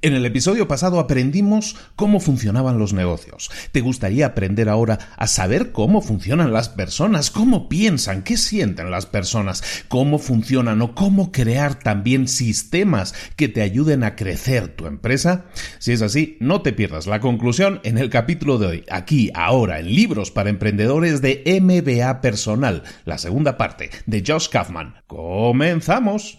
En el episodio pasado aprendimos cómo funcionaban los negocios. ¿Te gustaría aprender ahora a saber cómo funcionan las personas, cómo piensan, qué sienten las personas, cómo funcionan o cómo crear también sistemas que te ayuden a crecer tu empresa? Si es así, no te pierdas la conclusión en el capítulo de hoy, aquí, ahora, en Libros para Emprendedores de MBA Personal, la segunda parte de Josh Kaufman. ¡Comenzamos!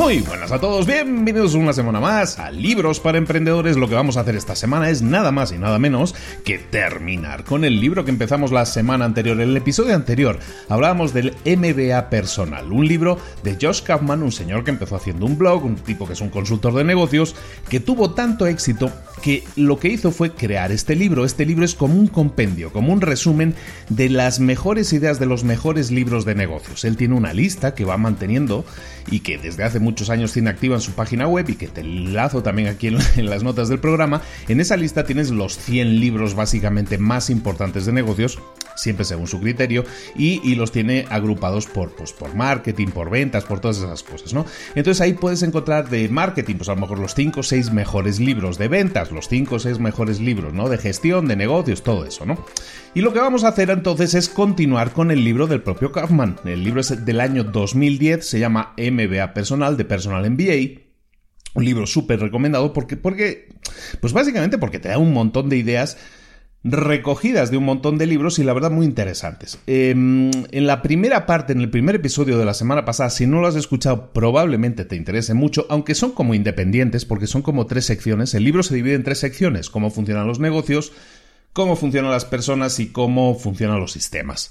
Muy buenas a todos, bienvenidos una semana más a Libros para Emprendedores. Lo que vamos a hacer esta semana es nada más y nada menos que terminar con el libro que empezamos la semana anterior. En el episodio anterior hablábamos del MBA personal, un libro de Josh Kaufman, un señor que empezó haciendo un blog, un tipo que es un consultor de negocios, que tuvo tanto éxito que lo que hizo fue crear este libro. Este libro es como un compendio, como un resumen de las mejores ideas de los mejores libros de negocios. Él tiene una lista que va manteniendo y que desde hace muchos años tiene activa en su página web y que te lazo también aquí en, las notas del programa. En esa lista tienes los 100 libros básicamente más importantes de negocios siempre según su criterio, y, los tiene agrupados por, pues, por marketing, por ventas, por todas esas cosas, ¿no? Entonces ahí puedes encontrar de marketing, pues a lo mejor los 5 o 6 mejores libros de ventas, los 5 o 6 mejores libros, ¿no? De gestión, de negocios, todo eso, ¿no? Y lo que vamos a hacer entonces es continuar con el libro del propio Kaufman. El libro es del año 2010, se llama MBA Personal, de Personal MBA. Un libro súper recomendado porque, porque, pues básicamente porque te da un montón de ideas recogidas de un montón de libros y la verdad muy interesantes. Em, en la primera parte, en el primer episodio de la semana pasada, si no lo has escuchado, probablemente te interese mucho, aunque son como independientes, porque son como tres secciones. El libro se divide en tres secciones, cómo funcionan los negocios, cómo funcionan las personas y cómo funcionan los sistemas.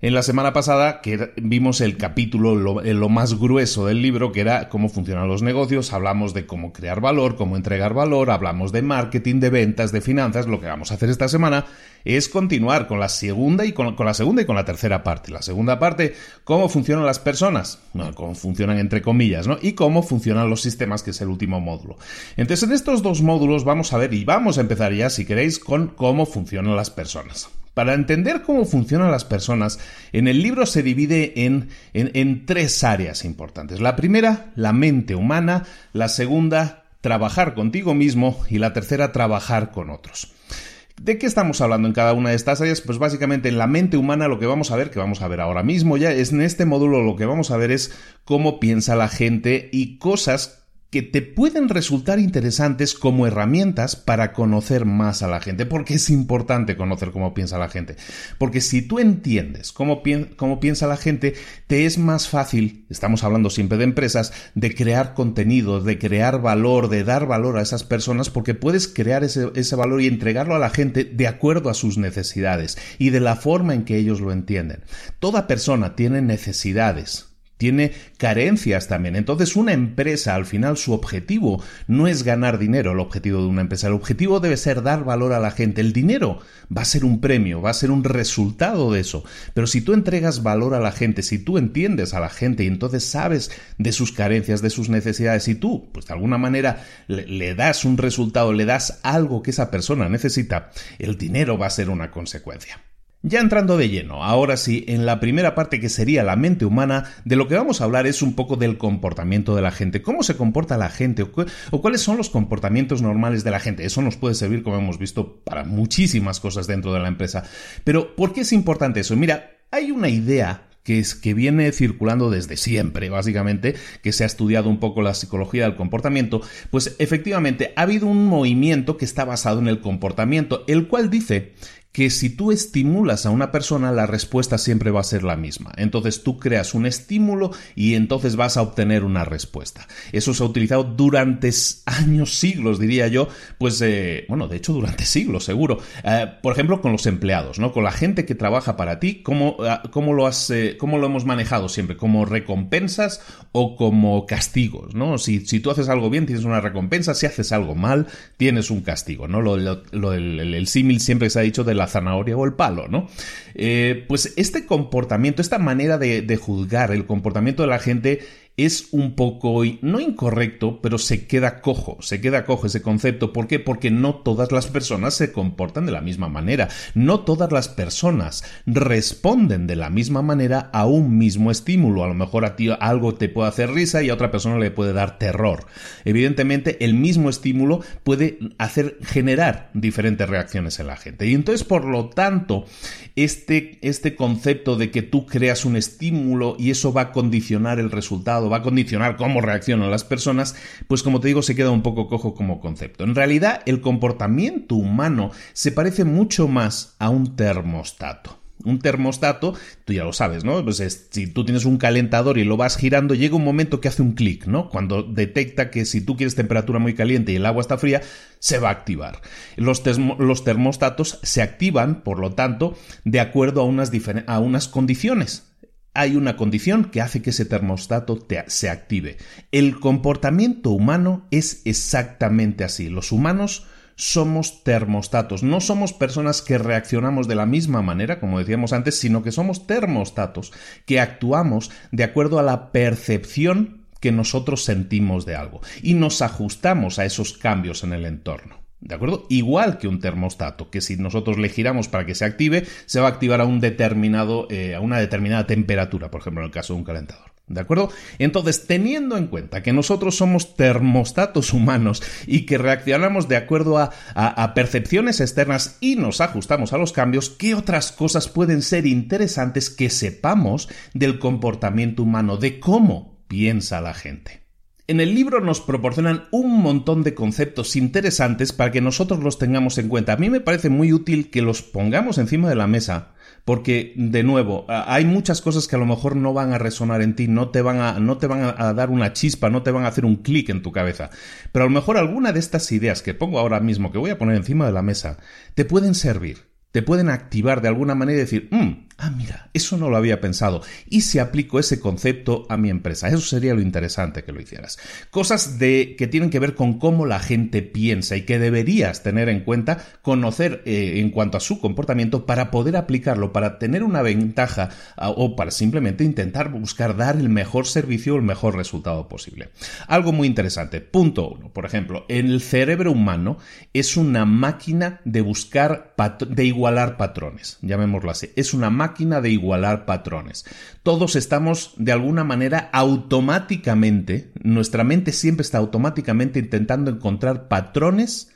En la semana pasada que vimos el capítulo, lo, más grueso del libro, que era cómo funcionan los negocios, hablamos de cómo crear valor, cómo entregar valor, hablamos de marketing, de ventas, de finanzas. Lo que vamos a hacer esta semana es continuar con la segunda y con, la segunda y con la tercera parte. La segunda parte, cómo funcionan las personas, cómo funcionan entre comillas, ¿no? Y cómo funcionan los sistemas, que es el último módulo. Entonces, en estos dos módulos vamos a ver y vamos a empezar ya, si queréis, con cómo funcionan las personas. Para entender cómo funcionan las personas, en el libro se divide en, tres áreas importantes. La primera, la mente humana, la segunda, trabajar contigo mismo y la tercera, trabajar con otros. ¿De qué estamos hablando en cada una de estas áreas? Pues básicamente en la mente humana lo que vamos a ver, que vamos a ver ahora mismo ya, es en este módulo lo que vamos a ver es cómo piensa la gente y cosas que te pueden resultar interesantes como herramientas para conocer más a la gente, porque es importante conocer cómo piensa la gente, porque si tú entiendes cómo, piensa la gente, te es más fácil, estamos hablando siempre de empresas, de crear contenido, de crear valor, de dar valor a esas personas, porque puedes crear ese valor y entregarlo a la gente de acuerdo a sus necesidades y de la forma en que ellos lo entienden. Toda persona tiene necesidades, tiene carencias también. Entonces una empresa, al final, su objetivo no es ganar dinero, el objetivo de una empresa. El objetivo debe ser dar valor a la gente. El dinero va a ser un premio, va a ser un resultado de eso. Pero si tú entregas valor a la gente, si tú entiendes a la gente y entonces sabes de sus carencias, de sus necesidades, y tú, pues de alguna manera, le, le das un resultado, le das algo que esa persona necesita, el dinero va a ser una consecuencia. Ya entrando de lleno, ahora sí, en la primera parte que sería la mente humana, de lo que vamos a hablar es un poco del comportamiento de la gente, cómo se comporta la gente o, cuáles son los comportamientos normales de la gente. Eso nos puede servir, como hemos visto, para muchísimas cosas dentro de la empresa. Pero, ¿por qué es importante eso? Mira, hay una idea que, es, que viene circulando desde siempre, básicamente, que se ha estudiado un poco la psicología del comportamiento, pues efectivamente ha habido un movimiento que está basado en el comportamiento, el cual dice que si tú estimulas a una persona, la respuesta siempre va a ser la misma. Entonces tú creas un estímulo y entonces vas a obtener una respuesta. Eso se ha utilizado durante años, siglos, diría yo, pues, eh, bueno, de hecho durante siglos, seguro. Eh, por ejemplo, con los empleados, ¿no? Con la gente que trabaja para ti, ¿cómo, ah, cómo lo, eh, cómo lo hemos manejado siempre? ¿Como recompensas o como castigos, ¿no? Si, si, tú haces algo bien, tienes una recompensa, si haces algo mal, tienes un castigo, ¿no? Lo, el, el símil siempre se ha dicho de la zanahoria o el palo, ¿no? Eh, pues este comportamiento, esta manera de, de juzgar el comportamiento de la gente es un poco, no incorrecto, pero se queda cojo, se queda cojo ese concepto. ¿Por qué? Porque no todas las personas se comportan de la misma manera, no todas las personas responden de la misma manera a un mismo estímulo. A lo mejor a ti algo te puede hacer risa y a otra persona le puede dar terror. Evidentemente, el mismo estímulo puede hacer generar diferentes reacciones en la gente. Y entonces, por lo tanto, este, este concepto de que tú creas un estímulo y eso va a condicionar el resultado, va a condicionar cómo reaccionan las personas, pues como te digo, se queda un poco cojo como concepto. En realidad, el comportamiento humano se parece mucho más a un termostato. Un termostato, tú ya lo sabes, ¿no? Pues si tú tienes un calentador y lo vas girando, llega un momento que hace un clic, ¿no? Cuando detecta que si tú quieres temperatura muy caliente y el agua está fría, se va a activar. Los, termostatos se activan, por lo tanto, de acuerdo a unas condiciones hay una condición que hace que ese termostato se active. El comportamiento humano es exactamente así. Los humanos somos termostatos. No somos personas que reaccionamos de la misma manera, como decíamos antes, sino que somos termostatos, que actuamos de acuerdo a la percepción que nosotros sentimos de algo y nos ajustamos a esos cambios en el entorno. ¿De acuerdo? Igual que un termostato, que si nosotros le giramos para que se active, se va a activar a un determinado, eh, a una determinada temperatura, por ejemplo, en el caso de un calentador. ¿De acuerdo? Entonces, teniendo en cuenta que nosotros somos termostatos humanos y que reaccionamos de acuerdo a, a, percepciones externas y nos ajustamos a los cambios, ¿qué otras cosas pueden ser interesantes que sepamos del comportamiento humano, de cómo piensa la gente? En el libro nos proporcionan un montón de conceptos interesantes para que nosotros los tengamos en cuenta. A mí me parece muy útil que los pongamos encima de la mesa, porque, de nuevo, hay muchas cosas que a lo mejor no van a resonar en ti, no te van a, no te van a dar una chispa, no te van a hacer un clic en tu cabeza. Pero a lo mejor alguna de estas ideas que pongo ahora mismo, que voy a poner encima de la mesa, te pueden servir, te pueden activar de alguna manera y decir, mmm, ah, mira, eso no lo había pensado. Y si aplico ese concepto a mi empresa, eso sería lo interesante que lo hicieras. Cosas de, que tienen que ver con cómo la gente piensa y que deberías tener en cuenta, conocer eh, en cuanto a su comportamiento para poder aplicarlo, para tener una ventaja o para simplemente intentar buscar dar el mejor servicio o el mejor resultado posible. Algo muy interesante. Punto uno, por ejemplo, el cerebro humano es una máquina de buscar, de igualar patrones, llamémoslo así. Es una máquina máquina de igualar patrones. Todos estamos de alguna manera automáticamente, nuestra mente siempre está automáticamente intentando encontrar patrones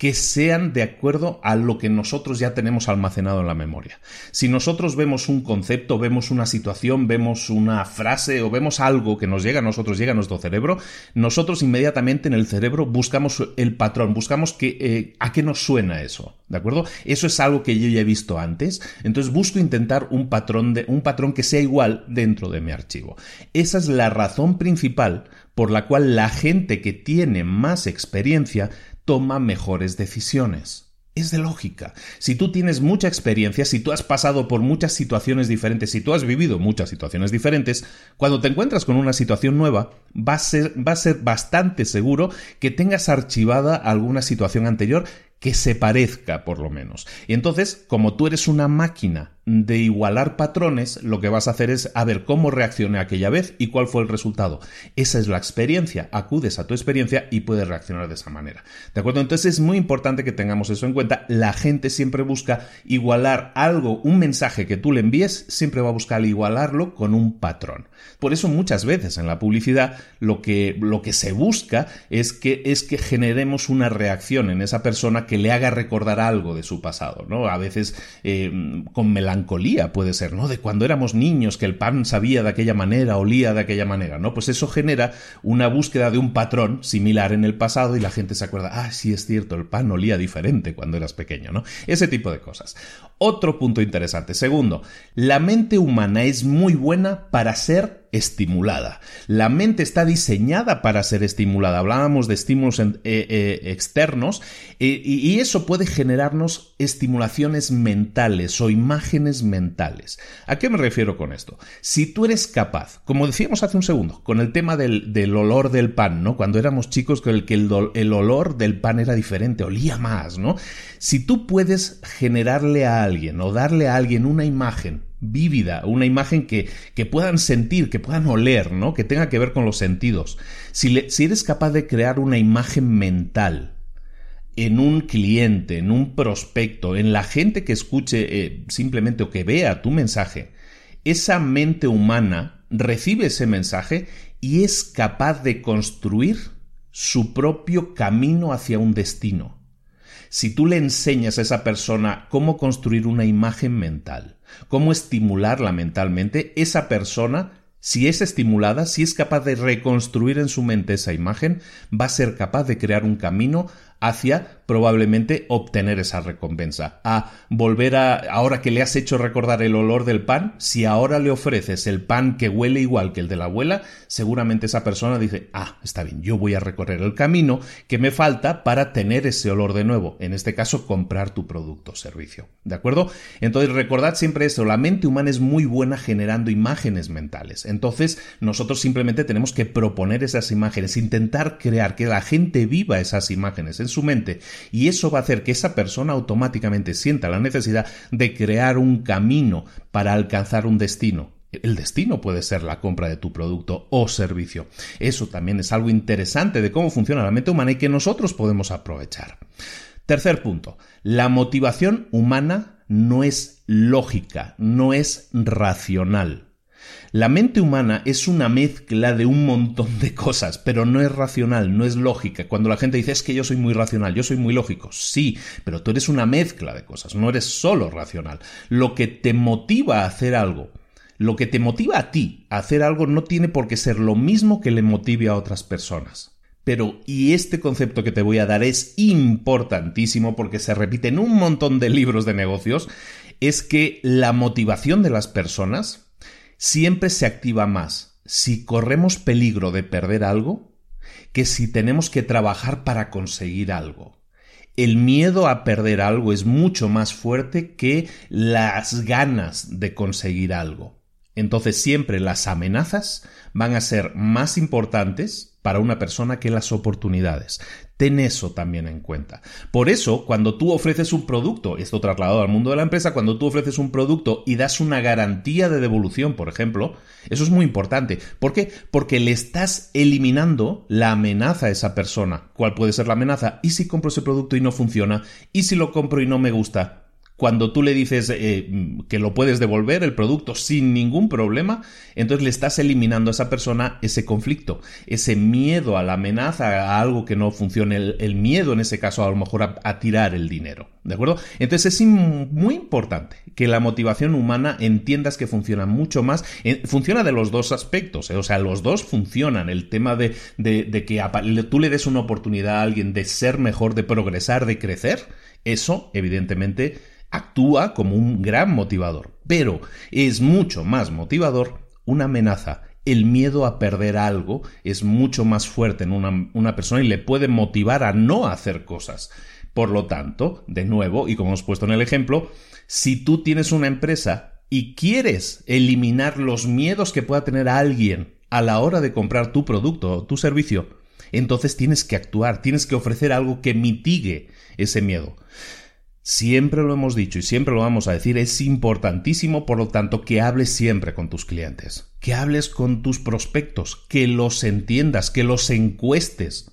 que sean de acuerdo a lo que nosotros ya tenemos almacenado en la memoria. Si nosotros vemos un concepto, vemos una situación, vemos una frase o vemos algo que nos llega a nosotros, llega a nuestro cerebro, nosotros inmediatamente en el cerebro buscamos el patrón, buscamos que, eh, a qué nos suena eso, ¿de acuerdo? Eso es algo que yo ya he visto antes, entonces busco intentar un patrón, de, un patrón que sea igual dentro de mi archivo. Esa es la razón principal por la cual la gente que tiene más experiencia toma mejores decisiones. Es de lógica. Si tú tienes mucha experiencia, si tú has pasado por muchas situaciones diferentes, si tú has vivido muchas situaciones diferentes, cuando te encuentras con una situación nueva, va a ser, bastante seguro que tengas archivada alguna situación anterior que se parezca, por lo menos. Y entonces, como tú eres una máquina de igualar patrones, lo que vas a hacer es a ver cómo reaccioné aquella vez y cuál fue el resultado. Esa es la experiencia. Acudes a tu experiencia y puedes reaccionar de esa manera. ¿De acuerdo? Entonces es muy importante que tengamos eso en cuenta. La gente siempre busca igualar algo, un mensaje que tú le envíes, siempre va a buscar igualarlo con un patrón. Por eso muchas veces en la publicidad lo que, lo que se busca es que, es que generemos una reacción en esa persona que le haga recordar algo de su pasado, ¿no? A veces eh, con melancolía puede ser, ¿no? De cuando éramos niños, que el pan sabía de aquella manera, olía de aquella manera, ¿no? Pues eso genera una búsqueda de un patrón similar en el pasado y la gente se acuerda, ah, sí es cierto, el pan olía diferente cuando eras pequeño, ¿no? Ese tipo de cosas. Otro punto interesante. Segundo, la mente humana es muy buena para ser estimulada. La mente está diseñada para ser estimulada. Hablábamos de estímulos eh, eh, externos eh, y eso puede generarnos estimulaciones mentales o imágenes mentales. ¿A qué me refiero con esto? Si tú eres capaz, como decíamos hace un segundo, con el tema del, olor del pan, ¿no? Cuando éramos chicos, que, el, que el olor del pan era diferente, olía más, ¿no? Si tú puedes generarle a alguien o darle a alguien una imagen vívida, una imagen que, puedan sentir, que puedan oler, ¿no? Que tenga que ver con los sentidos. Si eres capaz de crear una imagen mental en un cliente, en un prospecto, en la gente que escuche eh, simplemente o que vea tu mensaje, esa mente humana recibe ese mensaje y es capaz de construir su propio camino hacia un destino. Si tú le enseñas a esa persona cómo construir una imagen mental, cómo estimularla mentalmente, esa persona si es estimulada, si es capaz de reconstruir en su mente esa imagen, va a ser capaz de crear un camino hacia probablemente obtener esa recompensa. A volver a, ahora que le has hecho recordar el olor del pan, si ahora le ofreces el pan que huele igual que el de la abuela, seguramente esa persona dice, ah, está bien, yo voy a recorrer el camino que me falta para tener ese olor de nuevo. En este caso, comprar tu producto o servicio. ¿De acuerdo? Entonces, recordad siempre eso, la mente humana es muy buena generando imágenes mentales. Entonces, nosotros simplemente tenemos que proponer esas imágenes, intentar crear que la gente viva esas imágenes su mente y eso va a hacer que esa persona automáticamente sienta la necesidad de crear un camino para alcanzar un destino. El destino puede ser la compra de tu producto o servicio. Eso también es algo interesante de cómo funciona la mente humana y que nosotros podemos aprovechar. Tercer punto, la motivación humana no es lógica, no es racional. La mente humana es una mezcla de un montón de cosas, pero no es racional, no es lógica. Cuando la gente dice es que yo soy muy racional, yo soy muy lógico, sí, pero tú eres una mezcla de cosas, no eres solo racional. Lo que te motiva a hacer algo, lo que te motiva a ti a hacer algo no tiene por qué ser lo mismo que le motive a otras personas. Pero, y este concepto que te voy a dar es importantísimo porque se repite en un montón de libros de negocios, es que la motivación de las personas siempre se activa más si corremos peligro de perder algo que si tenemos que trabajar para conseguir algo. El miedo a perder algo es mucho más fuerte que las ganas de conseguir algo. Entonces siempre las amenazas van a ser más importantes para una persona que las oportunidades. Ten eso también en cuenta. Por eso, cuando tú ofreces un producto, esto trasladado al mundo de la empresa, cuando tú ofreces un producto y das una garantía de devolución, por ejemplo, eso es muy importante. ¿Por qué? Porque le estás eliminando la amenaza a esa persona. ¿Cuál puede ser la amenaza? ¿Y si compro ese producto y no funciona? ¿Y si lo compro y no me gusta? Cuando tú le dices eh, que lo puedes devolver el producto sin ningún problema, entonces le estás eliminando a esa persona ese conflicto, ese miedo a la amenaza, a algo que no funcione, el, miedo en ese caso a lo mejor a, tirar el dinero. ¿De acuerdo? Entonces es muy importante que la motivación humana entiendas que funciona mucho más, funciona de los dos aspectos, ¿eh? o sea, los dos funcionan. El tema de, de que tú le des una oportunidad a alguien de ser mejor, de progresar, de crecer, eso evidentemente actúa como un gran motivador, pero es mucho más motivador una amenaza. El miedo a perder algo es mucho más fuerte en una, persona y le puede motivar a no hacer cosas. Por lo tanto, de nuevo, y como hemos puesto en el ejemplo, si tú tienes una empresa y quieres eliminar los miedos que pueda tener alguien a la hora de comprar tu producto o tu servicio, entonces tienes que actuar, tienes que ofrecer algo que mitigue ese miedo. Siempre lo hemos dicho y siempre lo vamos a decir, es importantísimo, por lo tanto, que hables siempre con tus clientes, que hables con tus prospectos, que los entiendas, que los encuestes,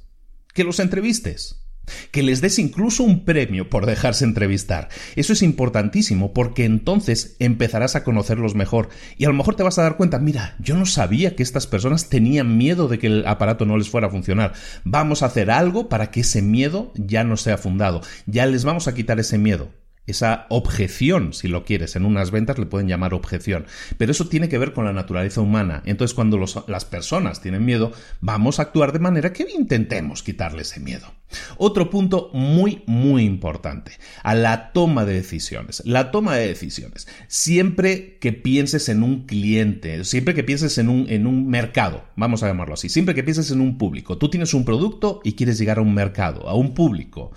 que los entrevistes que les des incluso un premio por dejarse entrevistar. Eso es importantísimo porque entonces empezarás a conocerlos mejor y a lo mejor te vas a dar cuenta, mira, yo no sabía que estas personas tenían miedo de que el aparato no les fuera a funcionar. Vamos a hacer algo para que ese miedo ya no sea fundado, ya les vamos a quitar ese miedo esa objeción, si lo quieres, en unas ventas le pueden llamar objeción, pero eso tiene que ver con la naturaleza humana. Entonces, cuando las personas tienen miedo, vamos a actuar de manera que intentemos quitarle ese miedo. Otro punto muy, muy importante, a la toma de decisiones. La toma de decisiones. Siempre que pienses en un cliente, siempre que pienses en un, en un mercado, vamos a llamarlo así, siempre que pienses en un público, tú tienes un producto y quieres llegar a un mercado, a un público.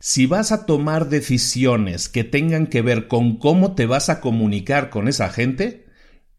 Si vas a tomar decisiones que tengan que ver con cómo te vas a comunicar con esa gente,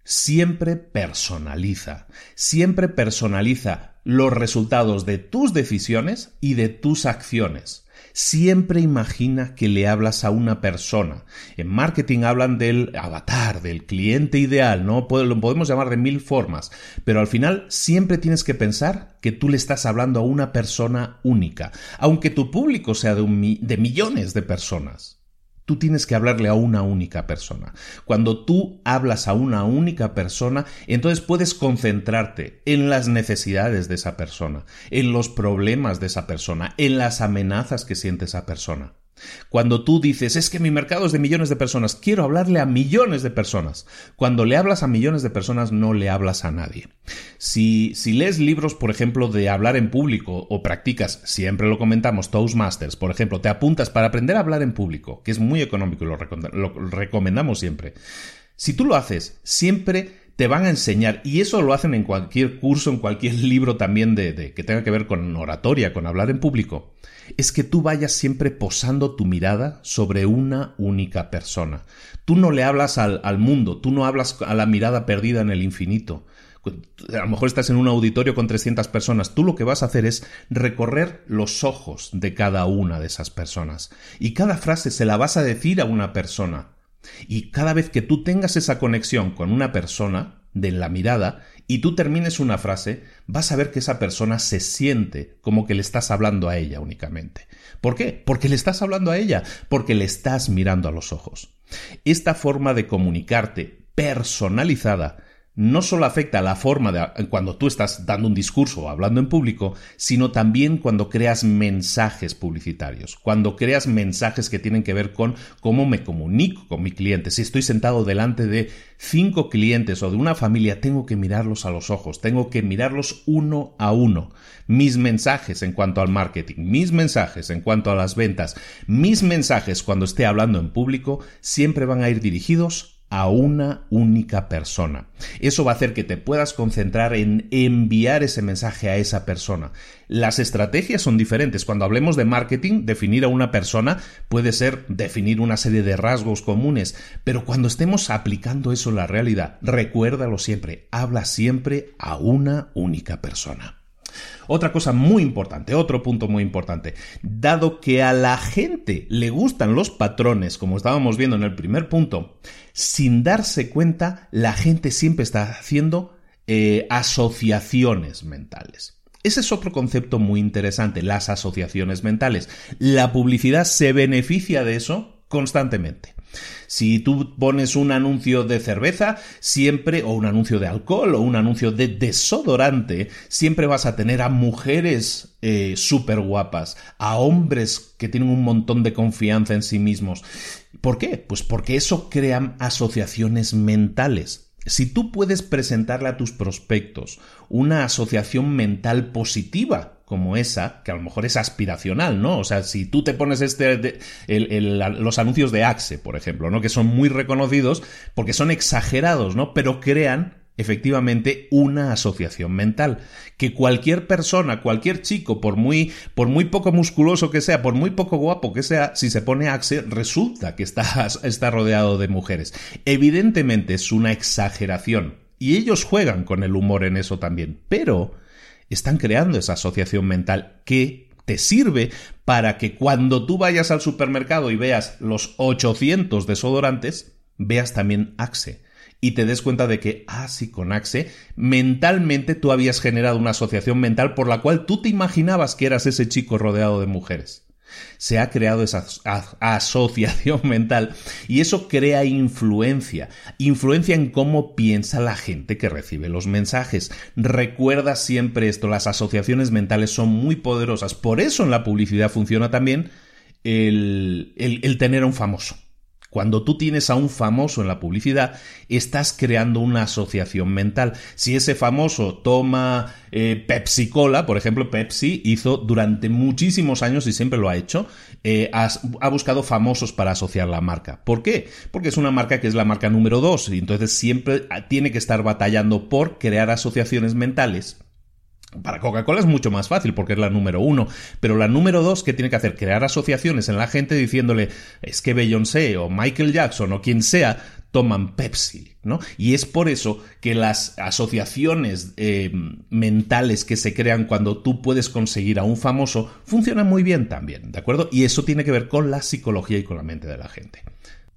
siempre personaliza, siempre personaliza los resultados de tus decisiones y de tus acciones. Siempre imagina que le hablas a una persona. En marketing hablan del avatar, del cliente ideal, ¿no? Lo podemos llamar de mil formas, pero al final siempre tienes que pensar que tú le estás hablando a una persona única, aunque tu público sea de, de millones de personas. Tú tienes que hablarle a una única persona. Cuando tú hablas a una única persona, entonces puedes concentrarte en las necesidades de esa persona, en los problemas de esa persona, en las amenazas que siente esa persona. Cuando tú dices, es que mi mercado es de millones de personas, quiero hablarle a millones de personas. Cuando le hablas a millones de personas, no le hablas a nadie. Si, si lees libros, por ejemplo, de hablar en público o practicas, siempre lo comentamos, Toastmasters, por ejemplo, te apuntas para aprender a hablar en público, que es muy económico y lo, recomendamos siempre. Si tú lo haces, siempre te van a enseñar, y eso lo hacen en cualquier curso, en cualquier libro también de, que tenga que ver con oratoria, con hablar en público, es que tú vayas siempre posando tu mirada sobre una única persona. Tú no le hablas al, al mundo, tú no hablas a la mirada perdida en el infinito. A lo mejor estás en un auditorio con 300 personas. Tú lo que vas a hacer es recorrer los ojos de cada una de esas personas. Y cada frase se la vas a decir a una persona. Y cada vez que tú tengas esa conexión con una persona, de la mirada, y tú termines una frase, vas a ver que esa persona se siente como que le estás hablando a ella únicamente. ¿Por qué? Porque le estás hablando a ella, porque le estás mirando a los ojos. Esta forma de comunicarte personalizada no solo afecta la forma de cuando tú estás dando un discurso o hablando en público, sino también cuando creas mensajes publicitarios, cuando creas mensajes que tienen que ver con cómo me comunico con mi cliente. Si estoy sentado delante de cinco clientes o de una familia, tengo que mirarlos a los ojos, tengo que mirarlos uno a uno. Mis mensajes en cuanto al marketing, mis mensajes en cuanto a las ventas, mis mensajes cuando esté hablando en público, siempre van a ir dirigidos a una única persona. Eso va a hacer que te puedas concentrar en enviar ese mensaje a esa persona. Las estrategias son diferentes. Cuando hablemos de marketing, definir a una persona puede ser definir una serie de rasgos comunes, pero cuando estemos aplicando eso en la realidad, recuérdalo siempre, habla siempre a una única persona. Otra cosa muy importante, otro punto muy importante, dado que a la gente le gustan los patrones, como estábamos viendo en el primer punto, sin darse cuenta, la gente siempre está haciendo eh, asociaciones mentales. Ese es otro concepto muy interesante, las asociaciones mentales. La publicidad se beneficia de eso constantemente. Si tú pones un anuncio de cerveza, siempre, o un anuncio de alcohol, o un anuncio de desodorante, siempre vas a tener a mujeres eh, súper guapas, a hombres que tienen un montón de confianza en sí mismos. ¿Por qué? Pues porque eso crea asociaciones mentales. Si tú puedes presentarle a tus prospectos una asociación mental positiva como esa, que a lo mejor es aspiracional, ¿no? O sea, si tú te pones este, los anuncios de Axe, por ejemplo, ¿no? Que son muy reconocidos porque son exagerados, ¿no? Pero crean efectivamente una asociación mental. Que cualquier persona, cualquier chico, por muy, por muy poco musculoso que sea, por muy poco guapo que sea, si se pone Axe, resulta que está, está rodeado de mujeres. Evidentemente es una exageración. Y ellos juegan con el humor en eso también. Pero están creando esa asociación mental que te sirve para que cuando tú vayas al supermercado y veas los 800 desodorantes, veas también Axe y te des cuenta de que, ah, sí, con Axe, mentalmente tú habías generado una asociación mental por la cual tú te imaginabas que eras ese chico rodeado de mujeres. Se ha creado esa asociación mental y eso crea influencia, influencia en cómo piensa la gente que recibe los mensajes. Recuerda siempre esto, las asociaciones mentales son muy poderosas, por eso en la publicidad funciona también el, el tener a un famoso. Cuando tú tienes a un famoso en la publicidad, estás creando una asociación mental. Si ese famoso toma eh, Pepsi Cola, por ejemplo, Pepsi hizo durante muchísimos años y siempre lo ha hecho, eh, ha buscado famosos para asociar la marca. ¿Por qué? Porque es una marca que es la marca número dos y entonces siempre tiene que estar batallando por crear asociaciones mentales para Coca-Cola es mucho más fácil porque es la número uno, pero la número dos que tiene que hacer crear asociaciones en la gente diciéndole es que Beyoncé o Michael Jackson o quien sea toman Pepsi, ¿no? Y es por eso que las asociaciones eh, mentales que se crean cuando tú puedes conseguir a un famoso funcionan muy bien también, ¿de acuerdo? Y eso tiene que ver con la psicología y con la mente de la gente.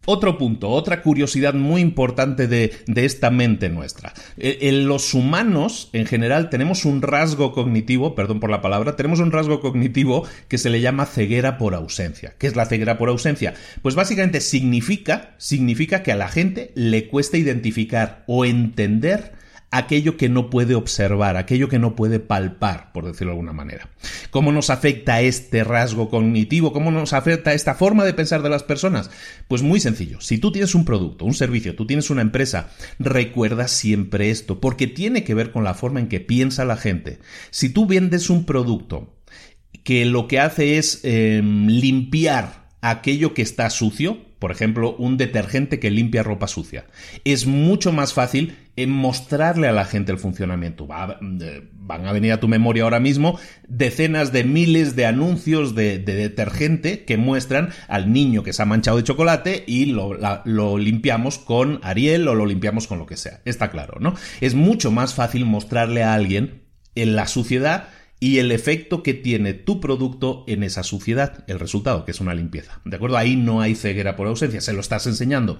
Otro punto, otra curiosidad muy importante de, esta mente nuestra. E, en los humanos, en general, tenemos un rasgo cognitivo, perdón por la palabra, tenemos un rasgo cognitivo que se le llama ceguera por ausencia. ¿Qué es la ceguera por ausencia? Pues básicamente significa, significa que a la gente le cuesta identificar o entender aquello que no puede observar, aquello que no puede palpar, por decirlo de alguna manera. ¿Cómo nos afecta este rasgo cognitivo? ¿Cómo nos afecta esta forma de pensar de las personas? Pues muy sencillo. Si tú tienes un producto, un servicio, tú tienes una empresa, recuerda siempre esto, porque tiene que ver con la forma en que piensa la gente. Si tú vendes un producto que lo que hace es em, limpiar aquello que está sucio, por ejemplo, un detergente que limpia ropa sucia. Es mucho más fácil en mostrarle a la gente el funcionamiento. van a venir a tu memoria ahora mismo decenas de miles de anuncios de, detergente que muestran al niño que se ha manchado de chocolate y lo, lo limpiamos con Ariel o lo limpiamos con lo que sea. Está claro, ¿no? Es mucho más fácil mostrarle a alguien en la suciedad y el efecto que tiene tu producto en esa suciedad, el resultado, que es una limpieza. ¿De acuerdo? Ahí no hay ceguera por ausencia, se lo estás enseñando.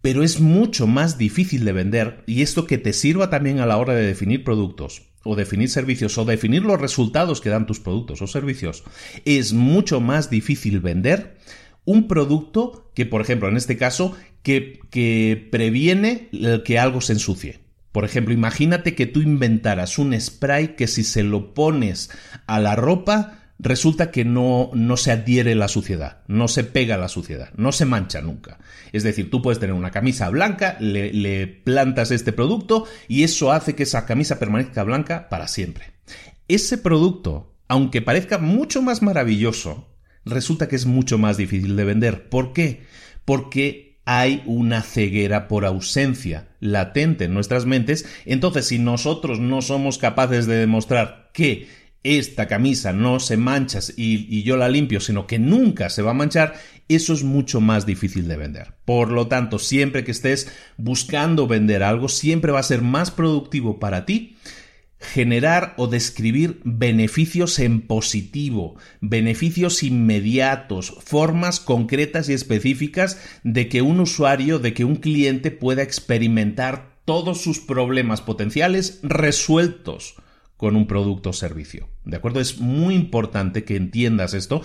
Pero es mucho más difícil de vender y esto que te sirva también a la hora de definir productos o definir servicios o definir los resultados que dan tus productos o servicios, es mucho más difícil vender un producto que, por ejemplo, en este caso, que, que previene que algo se ensucie. Por ejemplo, imagínate que tú inventaras un spray que si se lo pones a la ropa, resulta que no, no se adhiere la suciedad, no se pega la suciedad, no se mancha nunca. Es decir, tú puedes tener una camisa blanca, le, le plantas este producto y eso hace que esa camisa permanezca blanca para siempre. Ese producto, aunque parezca mucho más maravilloso, resulta que es mucho más difícil de vender. ¿Por qué? Porque hay una ceguera por ausencia latente en nuestras mentes, entonces si nosotros no somos capaces de demostrar que esta camisa no se mancha y, yo la limpio, sino que nunca se va a manchar, eso es mucho más difícil de vender. Por lo tanto, siempre que estés buscando vender algo, siempre va a ser más productivo para ti generar o describir beneficios en positivo, beneficios inmediatos, formas concretas y específicas de que un usuario, de que un cliente pueda experimentar todos sus problemas potenciales resueltos con un producto o servicio. ¿De acuerdo? Es muy importante que entiendas esto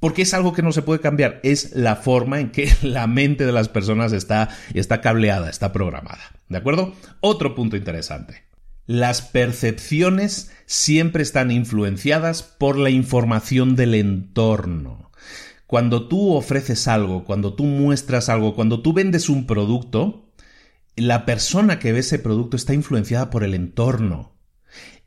porque es algo que no se puede cambiar, es la forma en que la mente de las personas está, está cableada, está programada. ¿De acuerdo? Otro punto interesante. Las percepciones siempre están influenciadas por la información del entorno. Cuando tú ofreces algo, cuando tú muestras algo, cuando tú vendes un producto, la persona que ve ese producto está influenciada por el entorno.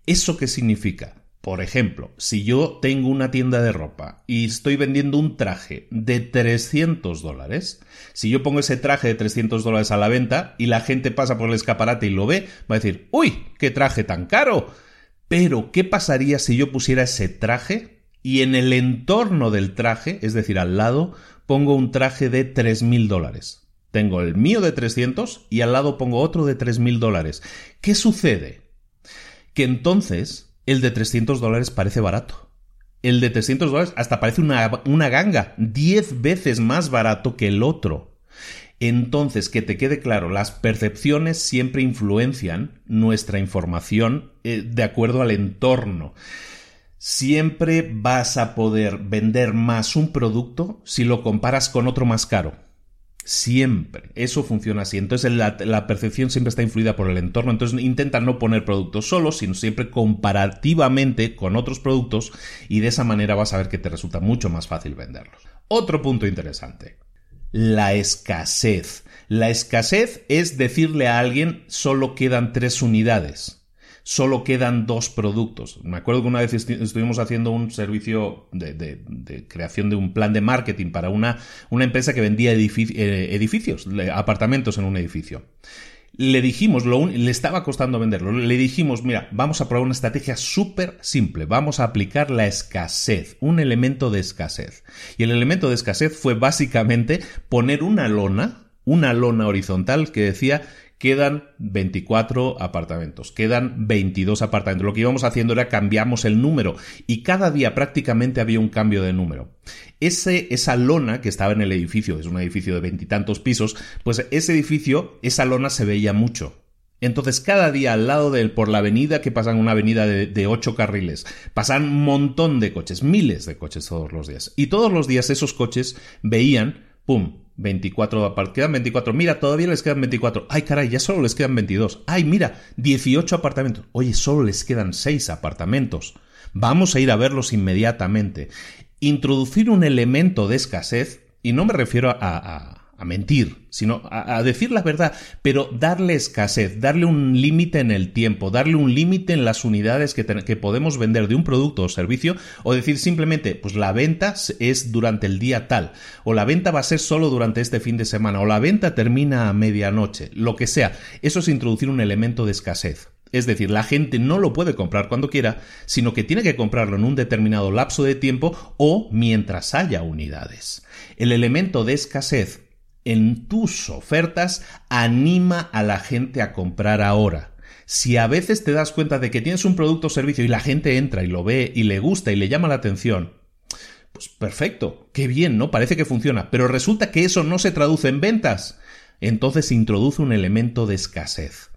¿Eso qué significa? Por ejemplo, si yo tengo una tienda de ropa y estoy vendiendo un traje de 300 dólares, si yo pongo ese traje de 300 dólares a la venta y la gente pasa por el escaparate y lo ve, va a decir, uy, qué traje tan caro. Pero, ¿qué pasaría si yo pusiera ese traje y en el entorno del traje, es decir, al lado, pongo un traje de 3.000 dólares? Tengo el mío de 300 y al lado pongo otro de 3.000 dólares. ¿Qué sucede? Que entonces el de 300 dólares parece barato. El de 300 dólares hasta parece una, una ganga, 10 veces más barato que el otro. Entonces, que te quede claro, las percepciones siempre influencian nuestra información eh, de acuerdo al entorno. Siempre vas a poder vender más un producto si lo comparas con otro más caro. Siempre. Eso funciona así. Entonces la, percepción siempre está influida por el entorno. Entonces intenta no poner productos solos, sino siempre comparativamente con otros productos y de esa manera vas a ver que te resulta mucho más fácil venderlos. Otro punto interesante. La escasez. La escasez es decirle a alguien solo quedan tres unidades solo quedan dos productos. Me acuerdo que una vez estuvimos haciendo un servicio de, creación de un plan de marketing para una, empresa que vendía eh, edificios, apartamentos en un edificio. Le dijimos, le estaba costando venderlo, le dijimos, mira, vamos a probar una estrategia súper simple, vamos a aplicar la escasez, un elemento de escasez. Y el elemento de escasez fue básicamente poner una lona, una lona horizontal que decía quedan 24 apartamentos, quedan 22 apartamentos. Lo que íbamos haciendo era cambiamos el número y cada día prácticamente había un cambio de número. Ese, esa lona que estaba en el edificio, es un edificio de veintitantos pisos, pues ese edificio, esa lona se veía mucho. Entonces, cada día al lado de él, por la avenida, que pasan una avenida de, de, ocho carriles, pasan un montón de coches, miles de coches todos los días. Y todos los días esos coches veían, ¡pum!, 24 quedan 24. Mira, todavía les quedan 24. Ay, caray, ya solo les quedan 22. Ay, mira, 18 apartamentos. Oye, solo les quedan 6 apartamentos. Vamos a ir a verlos inmediatamente. Introducir un elemento de escasez, y no me refiero a a mentir, sino a, decir la verdad, pero darle escasez, darle un límite en el tiempo, darle un límite en las unidades que, que, podemos vender de un producto o servicio, o decir simplemente, pues la venta es durante el día tal, o la venta va a ser solo durante este fin de semana, o la venta termina a medianoche, lo que sea. Eso es introducir un elemento de escasez. Es decir, la gente no lo puede comprar cuando quiera, sino que tiene que comprarlo en un determinado lapso de tiempo o mientras haya unidades. El elemento de escasez en tus ofertas anima a la gente a comprar ahora. Si a veces te das cuenta de que tienes un producto o servicio y la gente entra y lo ve y le gusta y le llama la atención, pues perfecto, qué bien, ¿no? Parece que funciona, pero resulta que eso no se traduce en ventas. Entonces introduce un elemento de escasez.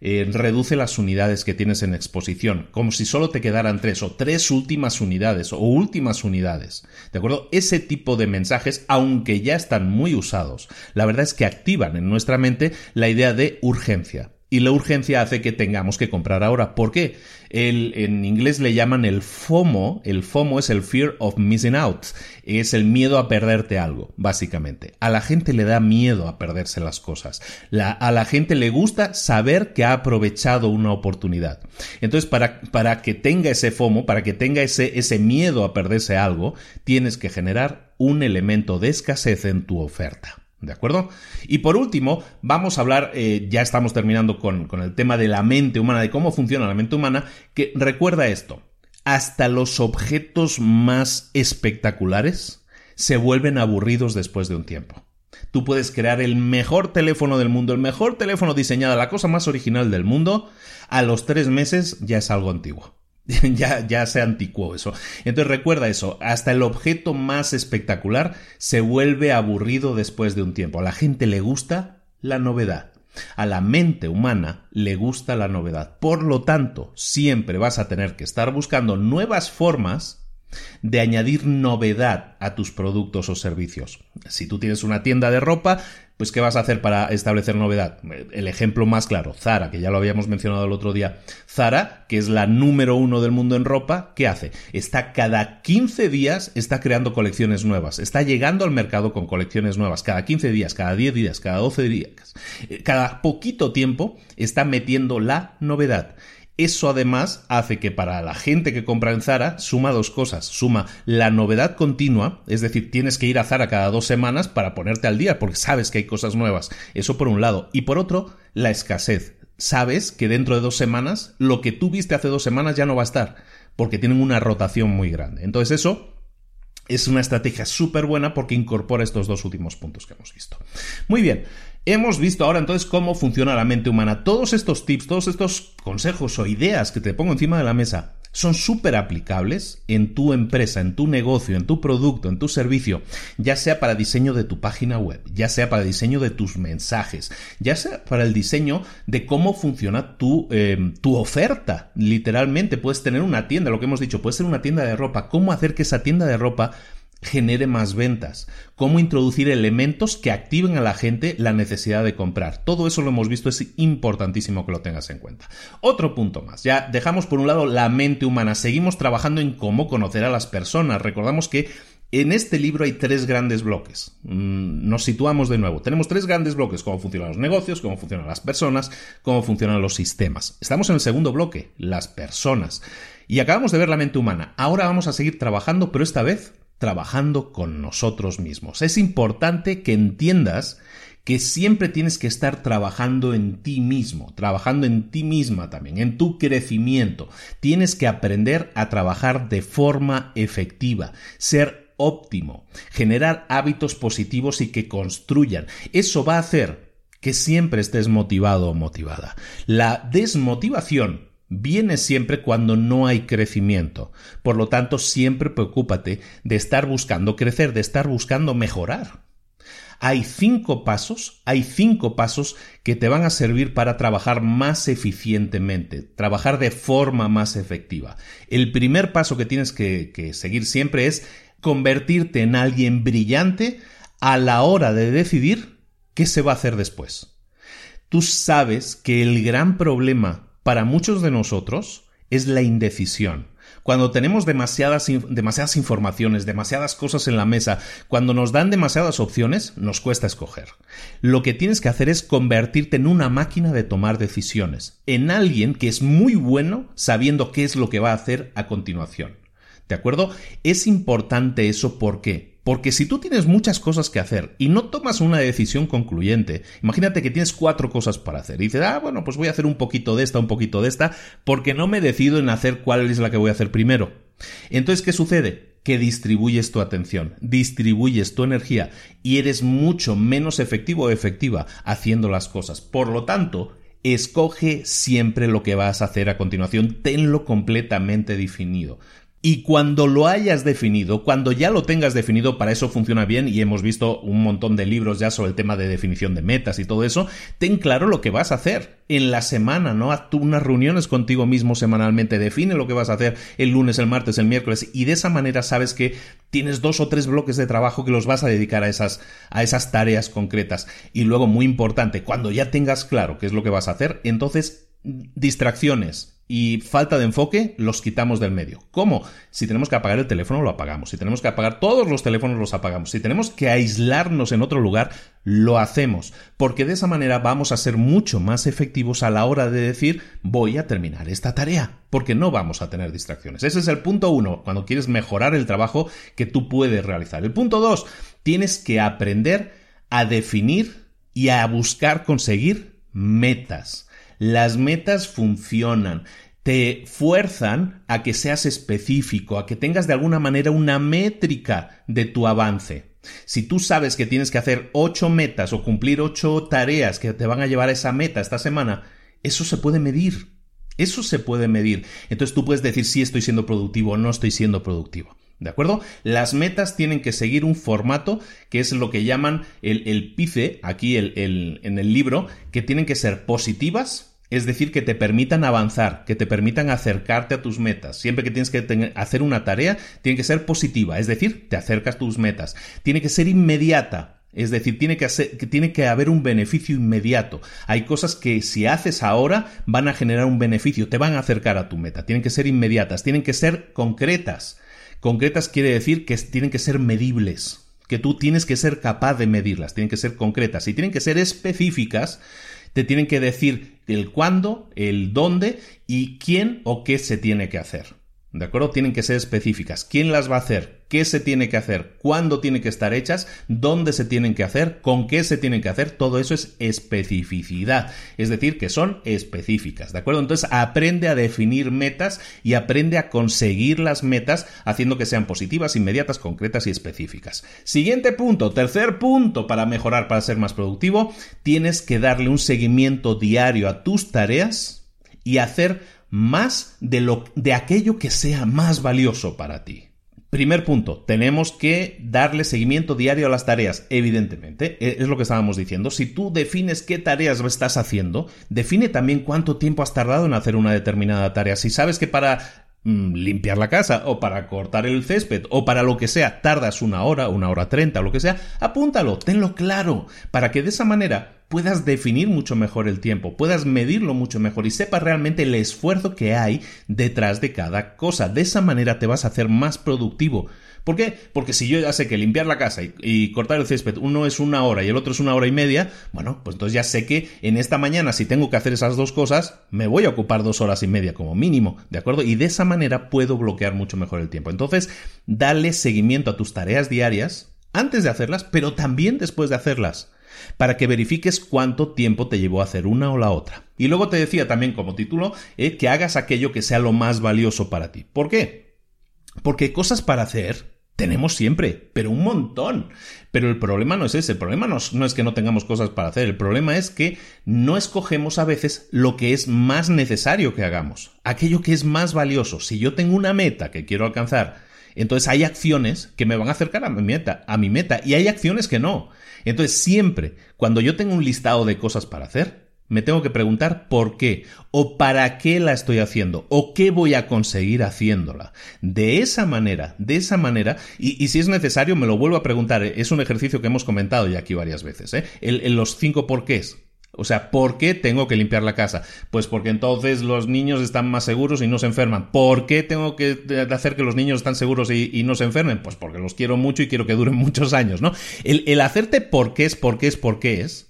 Eh, reduce las unidades que tienes en exposición, como si solo te quedaran tres o tres últimas unidades o últimas unidades. ¿De acuerdo? Ese tipo de mensajes, aunque ya están muy usados, la verdad es que activan en nuestra mente la idea de urgencia. Y la urgencia hace que tengamos que comprar ahora. ¿Por qué? El, en inglés le llaman el FOMO. El FOMO es el Fear of Missing Out. Es el miedo a perderte algo, básicamente. A la gente le da miedo a perderse las cosas. a la gente le gusta saber que ha aprovechado una oportunidad. Entonces, para, para que tenga ese FOMO, para que tenga ese, ese miedo a perderse algo, tienes que generar un elemento de escasez en tu oferta. ¿De acuerdo? Y por último, vamos a hablar, eh, ya estamos terminando con, con el tema de la mente humana, de cómo funciona la mente humana, que recuerda esto, hasta los objetos más espectaculares se vuelven aburridos después de un tiempo. Tú puedes crear el mejor teléfono del mundo, el mejor teléfono diseñado, la cosa más original del mundo, a los tres meses ya es algo antiguo. ya, ya se anticuó eso. Entonces recuerda eso, hasta el objeto más espectacular se vuelve aburrido después de un tiempo. A la gente le gusta la novedad. A la mente humana le gusta la novedad. Por lo tanto, siempre vas a tener que estar buscando nuevas formas de añadir novedad a tus productos o servicios. Si tú tienes una tienda de ropa, pues ¿qué vas a hacer para establecer novedad? El ejemplo más claro, Zara, que ya lo habíamos mencionado el otro día. Zara, que es la número uno del mundo en ropa, ¿qué hace? Está cada 15 días, está creando colecciones nuevas, está llegando al mercado con colecciones nuevas, cada 15 días, cada 10 días, cada 12 días, cada poquito tiempo está metiendo la novedad. Eso además hace que para la gente que compra en Zara suma dos cosas. Suma la novedad continua, es decir, tienes que ir a Zara cada dos semanas para ponerte al día porque sabes que hay cosas nuevas. Eso por un lado. Y por otro, la escasez. Sabes que dentro de dos semanas lo que tú viste hace dos semanas ya no va a estar porque tienen una rotación muy grande. Entonces eso es una estrategia súper buena porque incorpora estos dos últimos puntos que hemos visto. Muy bien, Hemos visto ahora entonces cómo funciona la mente humana. Todos estos tips, todos estos consejos o ideas que te pongo encima de la mesa, son súper aplicables en tu empresa, en tu negocio, en tu producto, en tu servicio, ya sea para diseño de tu página web, ya sea para diseño de tus mensajes, ya sea para el diseño de cómo funciona tu, em, tu oferta. Literalmente puedes tener una tienda, lo que hemos dicho, puede ser una tienda de ropa, cómo hacer que esa tienda de ropa genere más ventas, cómo introducir elementos que activen a la gente la necesidad de comprar. Todo eso lo hemos visto, es importantísimo que lo tengas en cuenta. Otro punto más, ya dejamos por un lado la mente humana, seguimos trabajando en cómo conocer a las personas. Recordamos que en este libro hay tres grandes bloques. Mm, nos situamos de nuevo. Tenemos tres grandes bloques, cómo funcionan los negocios, cómo funcionan las personas, cómo funcionan los sistemas. Estamos en el segundo bloque, las personas. Y acabamos de ver la mente humana. Ahora vamos a seguir trabajando, pero esta vez trabajando con nosotros mismos. Es importante que entiendas que siempre tienes que estar trabajando en ti mismo, trabajando en ti misma también, en tu crecimiento. Tienes que aprender a trabajar de forma efectiva, ser óptimo, generar hábitos positivos y que construyan. Eso va a hacer que siempre estés motivado o motivada. La desmotivación viene siempre cuando no hay crecimiento. Por lo tanto, siempre preocúpate de estar buscando crecer, de estar buscando mejorar. Hay cinco pasos, hay cinco pasos que te van a servir para trabajar más eficientemente, trabajar de forma más efectiva. El primer paso que tienes que, que seguir siempre es convertirte en alguien brillante a la hora de decidir qué se va a hacer después. Tú sabes que el gran problema para muchos de nosotros es la indecisión. Cuando tenemos demasiadas, demasiadas informaciones, demasiadas cosas en la mesa, cuando nos dan demasiadas opciones, nos cuesta escoger. Lo que tienes que hacer es convertirte en una máquina de tomar decisiones, en alguien que es muy bueno sabiendo qué es lo que va a hacer a continuación. ¿De acuerdo? Es importante eso porque porque si tú tienes muchas cosas que hacer y no tomas una decisión concluyente, imagínate que tienes cuatro cosas para hacer y dices, ah, bueno, pues voy a hacer un poquito de esta, un poquito de esta, porque no me decido en hacer cuál es la que voy a hacer primero. Entonces, ¿qué sucede? Que distribuyes tu atención, distribuyes tu energía y eres mucho menos efectivo o efectiva haciendo las cosas. Por lo tanto, escoge siempre lo que vas a hacer a continuación, tenlo completamente definido. Y cuando lo hayas definido, cuando ya lo tengas definido, para eso funciona bien y hemos visto un montón de libros ya sobre el tema de definición de metas y todo eso, ten claro lo que vas a hacer en la semana, ¿no? Haz tú unas reuniones contigo mismo semanalmente, define lo que vas a hacer el lunes, el martes, el miércoles y de esa manera sabes que tienes dos o tres bloques de trabajo que los vas a dedicar a esas, a esas tareas concretas. Y luego, muy importante, cuando ya tengas claro qué es lo que vas a hacer, entonces distracciones, y falta de enfoque los quitamos del medio. ¿Cómo? Si tenemos que apagar el teléfono, lo apagamos. Si tenemos que apagar todos los teléfonos, los apagamos. Si tenemos que aislarnos en otro lugar, lo hacemos. Porque de esa manera vamos a ser mucho más efectivos a la hora de decir voy a terminar esta tarea. Porque no vamos a tener distracciones. Ese es el punto uno, cuando quieres mejorar el trabajo que tú puedes realizar. El punto dos, tienes que aprender a definir y a buscar conseguir metas. Las metas funcionan, te fuerzan a que seas específico, a que tengas de alguna manera una métrica de tu avance. Si tú sabes que tienes que hacer ocho metas o cumplir ocho tareas que te van a llevar a esa meta esta semana, eso se puede medir. Eso se puede medir. Entonces tú puedes decir si estoy siendo productivo o no estoy siendo productivo. ¿De acuerdo? Las metas tienen que seguir un formato que es lo que llaman el, el PICE, aquí el, en el libro, que tienen que ser positivas, es decir, que te permitan avanzar, que te permitan acercarte a tus metas. Siempre que tienes que hacer una tarea, tiene que ser positiva, es decir, te acercas a tus metas. Tiene que ser inmediata, es decir, tiene que, tiene que, haber un beneficio inmediato. Hay cosas que si haces ahora van a generar un beneficio, te van a acercar a tu meta. Tienen que ser inmediatas, tienen que ser concretas. Concretas quiere decir que tienen que ser medibles, que tú tienes que ser capaz de medirlas, tienen que ser concretas y tienen que ser específicas, te tienen que decir el cuándo, el dónde y quién o qué se tiene que hacer. ¿De acuerdo? Tienen que ser específicas. ¿Quién las va a hacer? ¿Qué se tiene que hacer? ¿Cuándo tienen que estar hechas? ¿Dónde se tienen que hacer? ¿Con qué se tienen que hacer? Todo eso es especificidad. Es decir, que son específicas. ¿De acuerdo? Entonces aprende a definir metas y aprende a conseguir las metas haciendo que sean positivas, inmediatas, concretas y específicas. Siguiente punto, tercer punto para mejorar, para ser más productivo, tienes que darle un seguimiento diario a tus tareas y hacer más de, lo, de aquello que sea más valioso para ti. Primer punto, tenemos que darle seguimiento diario a las tareas, evidentemente, e, es lo que estábamos diciendo. Si tú defines qué tareas estás haciendo, define también cuánto tiempo has tardado en hacer una determinada tarea. Si sabes que para limpiar la casa o para cortar el césped o para lo que sea tardas una hora, una hora treinta o lo que sea, apúntalo, tenlo claro, para que de esa manera puedas definir mucho mejor el tiempo, puedas medirlo mucho mejor y sepas realmente el esfuerzo que hay detrás de cada cosa. De esa manera te vas a hacer más productivo. ¿Por qué? Porque si yo ya sé que limpiar la casa y, cortar el césped uno es una hora y el otro es una hora y media, bueno, pues entonces ya sé que en esta mañana si tengo que hacer esas dos cosas, me voy a ocupar dos horas y media como mínimo, ¿de acuerdo? Y de esa manera puedo bloquear mucho mejor el tiempo. Entonces, dale seguimiento a tus tareas diarias antes de hacerlas, pero también después de hacerlas para que verifiques cuánto tiempo te llevó a hacer una o la otra. Y luego te decía también como título eh, que hagas aquello que sea lo más valioso para ti. ¿Por qué? Porque cosas para hacer tenemos siempre, pero un montón. Pero el problema no es ese, el problema no, es que no tengamos cosas para hacer, el problema es que no escogemos a veces lo que es más necesario que hagamos, aquello que es más valioso. Si yo tengo una meta que quiero alcanzar, entonces hay acciones que me van a acercar a mi meta, a mi meta, y hay acciones que no. Entonces siempre, cuando yo tengo un listado de cosas para hacer, me tengo que preguntar por qué o para qué la estoy haciendo o qué voy a conseguir haciéndola. De esa manera, de esa manera, y, si es necesario me lo vuelvo a preguntar, ¿eh? es un ejercicio que hemos comentado ya aquí varias veces, ¿eh? los cinco porqués. O sea, ¿por qué tengo que limpiar la casa? Pues porque entonces los niños están más seguros y no se enferman. ¿Por qué tengo que hacer que los niños están seguros y, no se enfermen? Pues porque los quiero mucho y quiero que duren muchos años, ¿no? El, el hacerte por qué es, por qué es, por qué es,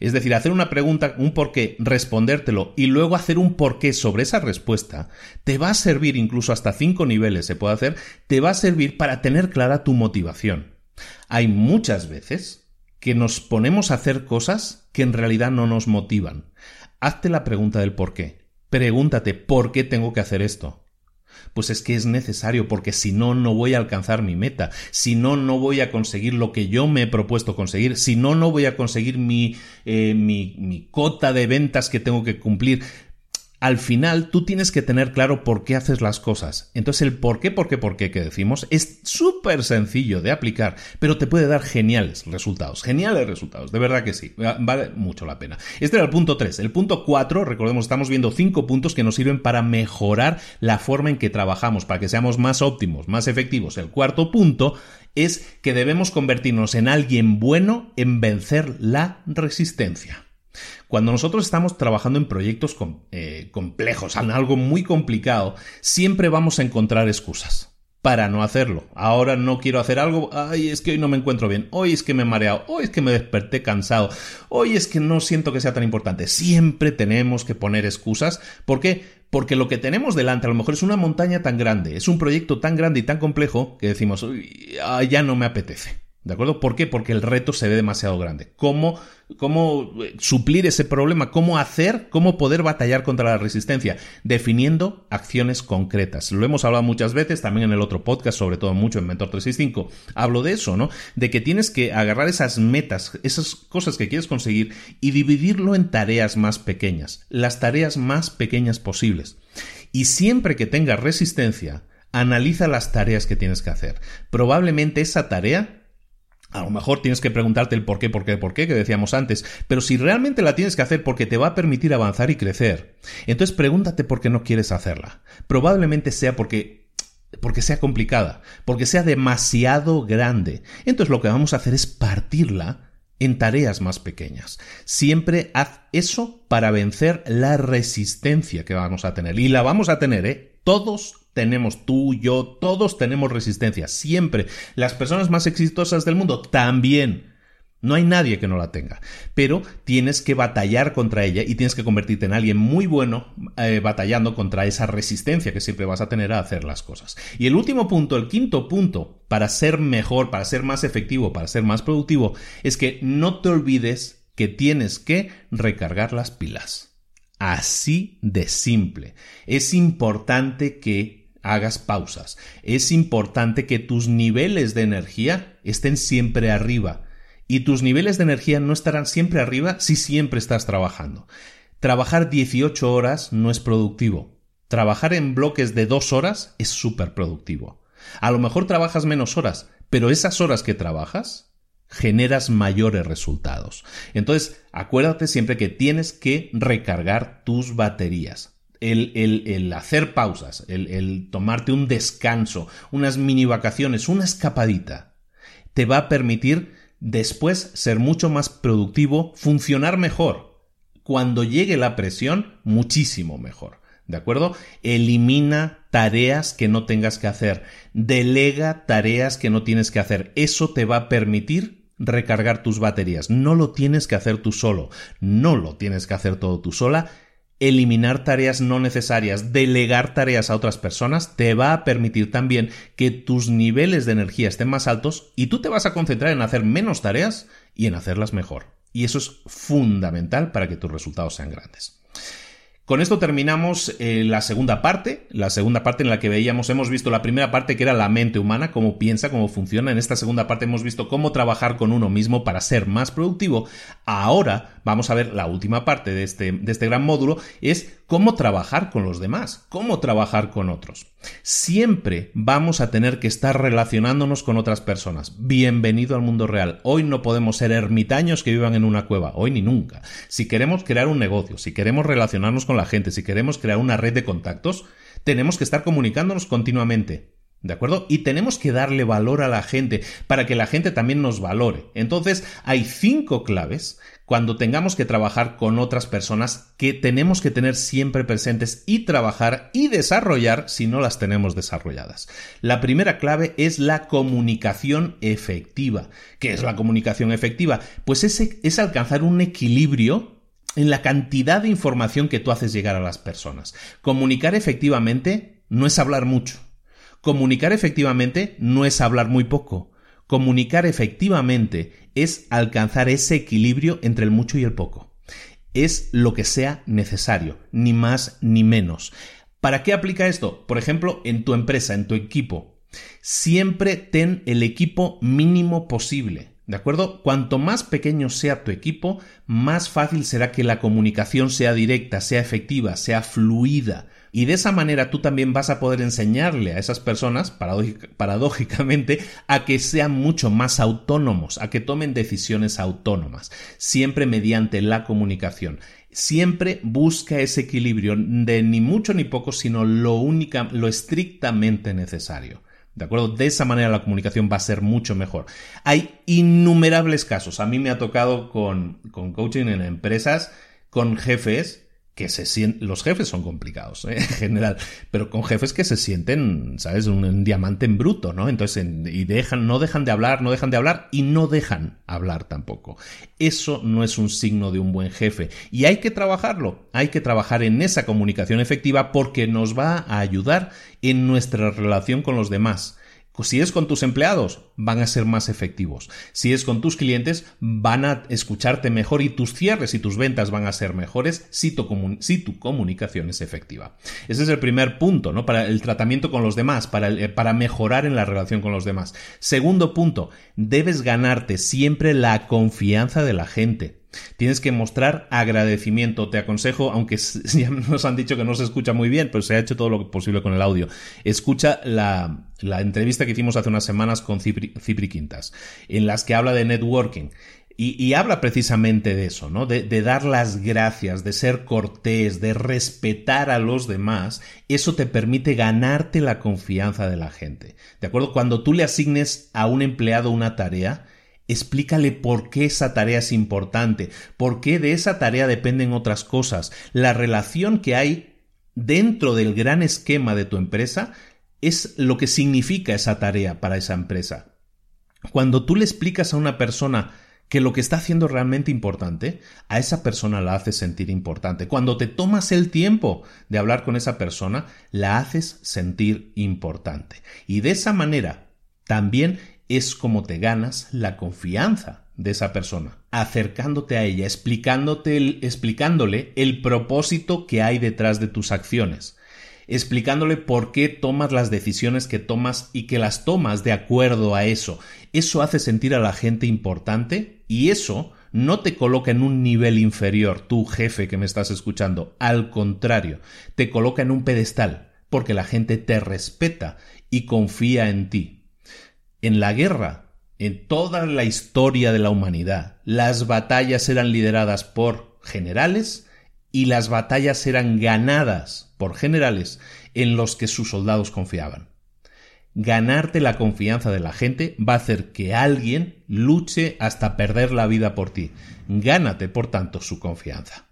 es decir, hacer una pregunta, un por qué, respondértelo y luego hacer un por qué sobre esa respuesta, te va a servir incluso hasta cinco niveles se puede hacer, te va a servir para tener clara tu motivación. Hay muchas veces que nos ponemos a hacer cosas que en realidad no nos motivan. Hazte la pregunta del por qué. Pregúntate por qué tengo que hacer esto. Pues es que es necesario porque si no, no voy a alcanzar mi meta, si no, no voy a conseguir lo que yo me he propuesto conseguir, si no, no voy a conseguir mi, eh, mi, mi cota de ventas que tengo que cumplir al final tú tienes que tener claro por qué haces las cosas. Entonces el por qué, por qué, por qué que decimos es súper sencillo de aplicar, pero te puede dar geniales resultados. Geniales resultados, de verdad que sí. Vale mucho la pena. Este era el punto 3. El punto 4, recordemos, estamos viendo 5 puntos que nos sirven para mejorar la forma en que trabajamos, para que seamos más óptimos, más efectivos. El cuarto punto es que debemos convertirnos en alguien bueno en vencer la resistencia. Cuando nosotros estamos trabajando en proyectos eh, complejos, en algo muy complicado, siempre vamos a encontrar excusas para no hacerlo. Ahora no quiero hacer algo, ay, es que hoy no me encuentro bien, hoy es que me he mareado, hoy es que me desperté cansado, hoy es que no siento que sea tan importante. Siempre tenemos que poner excusas. ¿Por qué? Porque lo que tenemos delante a lo mejor es una montaña tan grande, es un proyecto tan grande y tan complejo que decimos, ya no me apetece. ¿De acuerdo? ¿Por qué? Porque el reto se ve demasiado grande. ¿Cómo, ¿Cómo eh, suplir ese problema? ¿Cómo hacer? ¿Cómo poder batallar contra la resistencia? Definiendo acciones concretas. Lo hemos hablado muchas veces, también en el otro podcast, sobre todo mucho en Mentor 365. Hablo de eso, ¿no? De que tienes que agarrar esas metas, esas cosas que quieres conseguir y dividirlo en tareas más pequeñas. Las tareas más pequeñas posibles. Y siempre que tengas resistencia, analiza las tareas que tienes que hacer. Probablemente esa tarea a lo mejor tienes que preguntarte el por qué, por qué, por qué que decíamos antes, pero si realmente la tienes que hacer porque te va a permitir avanzar y crecer, entonces pregúntate por qué no quieres hacerla. Probablemente sea porque porque sea complicada, porque sea demasiado grande. Entonces lo que vamos a hacer es partirla en tareas más pequeñas. Siempre haz eso para vencer la resistencia que vamos a tener. Y la vamos a tener, ¿eh? Todos tenemos tú, yo, todos tenemos resistencia, siempre. Las personas más exitosas del mundo también. No hay nadie que no la tenga, pero tienes que batallar contra ella y tienes que convertirte en alguien muy bueno eh, batallando contra esa resistencia que siempre vas a tener a hacer las cosas. Y el último punto, el quinto punto, para ser mejor, para ser más efectivo, para ser más productivo, es que no te olvides que tienes que recargar las pilas. Así de simple. Es importante que hagas pausas. Es importante que tus niveles de energía estén siempre arriba. Y tus niveles de energía no estarán siempre arriba si siempre estás trabajando. Trabajar 18 horas no es productivo. Trabajar en bloques de dos horas es súper productivo. A lo mejor trabajas menos horas, pero esas horas que trabajas generas mayores resultados. Entonces, acuérdate siempre que tienes que recargar tus baterías. El, el, hacer pausas, el, el tomarte un descanso, unas mini vacaciones, una escapadita, te va a permitir después ser mucho más productivo, funcionar mejor. Cuando llegue la presión, muchísimo mejor. ¿De acuerdo? Elimina tareas que no tengas que hacer. Delega tareas que no tienes que hacer. Eso te va a permitir recargar tus baterías. No lo tienes que hacer tú solo. No lo tienes que hacer todo tú sola. Eliminar tareas no necesarias, delegar tareas a otras personas, te va a permitir también que tus niveles de energía estén más altos y tú te vas a concentrar en hacer menos tareas y en hacerlas mejor. Y eso es fundamental para que tus resultados sean grandes. Con esto terminamos eh, la segunda parte, la segunda parte en la que veíamos, hemos visto la primera parte que era la mente humana, cómo piensa, cómo funciona. En esta segunda parte hemos visto cómo trabajar con uno mismo para ser más productivo. Ahora vamos a ver la última parte de este, de este gran módulo, es cómo trabajar con los demás, cómo trabajar con otros. Siempre vamos a tener que estar relacionándonos con otras personas. Bienvenido al mundo real. Hoy no podemos ser ermitaños que vivan en una cueva, hoy ni nunca. Si queremos crear un negocio, si queremos relacionarnos con la gente, si queremos crear una red de contactos, tenemos que estar comunicándonos continuamente. ¿De acuerdo? Y tenemos que darle valor a la gente para que la gente también nos valore. Entonces, hay cinco claves cuando tengamos que trabajar con otras personas que tenemos que tener siempre presentes y trabajar y desarrollar si no las tenemos desarrolladas. La primera clave es la comunicación efectiva. ¿Qué es la comunicación efectiva? Pues es, es alcanzar un equilibrio en la cantidad de información que tú haces llegar a las personas. Comunicar efectivamente no es hablar mucho Comunicar efectivamente no es hablar muy poco. Comunicar efectivamente es alcanzar ese equilibrio entre el mucho y el poco. Es lo que sea necesario, ni más ni menos. ¿Para qué aplica esto? Por ejemplo, en tu empresa, en tu equipo. Siempre ten el equipo mínimo posible. ¿De acuerdo? Cuanto más pequeño sea tu equipo, más fácil será que la comunicación sea directa, sea efectiva, sea fluida. Y de esa manera tú también vas a poder enseñarle a esas personas, paradójicamente, a que sean mucho más autónomos, a que tomen decisiones autónomas, siempre mediante la comunicación. Siempre busca ese equilibrio de ni mucho ni poco, sino lo única, lo estrictamente necesario. ¿De acuerdo? De esa manera la comunicación va a ser mucho mejor. Hay innumerables casos. A mí me ha tocado con, con coaching en empresas, con jefes que se sienten, los jefes son complicados ¿eh? en general, pero con jefes que se sienten, ¿sabes? Un, diamante en bruto, ¿no? Entonces, y dejan, no dejan de hablar, no dejan de hablar y no dejan hablar tampoco. Eso no es un signo de un buen jefe y hay que trabajarlo, hay que trabajar en esa comunicación efectiva porque nos va a ayudar en nuestra relación con los demás. Pues si es con tus empleados, van a ser más efectivos. Si es con tus clientes, van a escucharte mejor y tus cierres y tus ventas van a ser mejores si tu, comunicación es efectiva. Ese es el primer punto, ¿no? Para el tratamiento con los demás, para, eh, para mejorar en la relación con los demás. Segundo punto, debes ganarte siempre la confianza de la gente. Tienes que mostrar agradecimiento. Te aconsejo, aunque ya nos han dicho que no se escucha muy bien, pero se ha hecho todo lo posible con el audio. Escucha la, entrevista que hicimos hace unas semanas con Cipri, Quintas, en las que habla de networking. Y, habla precisamente de eso, ¿no? De, dar las gracias, de ser cortés, de respetar a los demás. Eso te permite ganarte la confianza de la gente. ¿De acuerdo? Cuando tú le asignes a un empleado una tarea, Explícale por qué esa tarea es importante, por qué de esa tarea dependen otras cosas. La relación que hay dentro del gran esquema de tu empresa es lo que significa esa tarea para esa empresa. Cuando tú le explicas a una persona que lo que está haciendo es realmente importante, a esa persona la haces sentir importante. Cuando te tomas el tiempo de hablar con esa persona, la haces sentir importante. Y de esa manera también es como te ganas la confianza de esa persona, acercándote a ella, explicándote explicándole el propósito que hay detrás de tus acciones, explicándole por qué tomas las decisiones que tomas y que las tomas de acuerdo a eso. Eso hace sentir a la gente importante y eso no te coloca en un nivel inferior, tu jefe que me estás escuchando, al contrario, te coloca en un pedestal, porque la gente te respeta y confía en ti. En la guerra, en toda la historia de la humanidad, las batallas eran lideradas por generales y las batallas eran ganadas por generales en los que sus soldados confiaban. Ganarte la confianza de la gente va a hacer que alguien luche hasta perder la vida por ti. Gánate, por tanto, su confianza.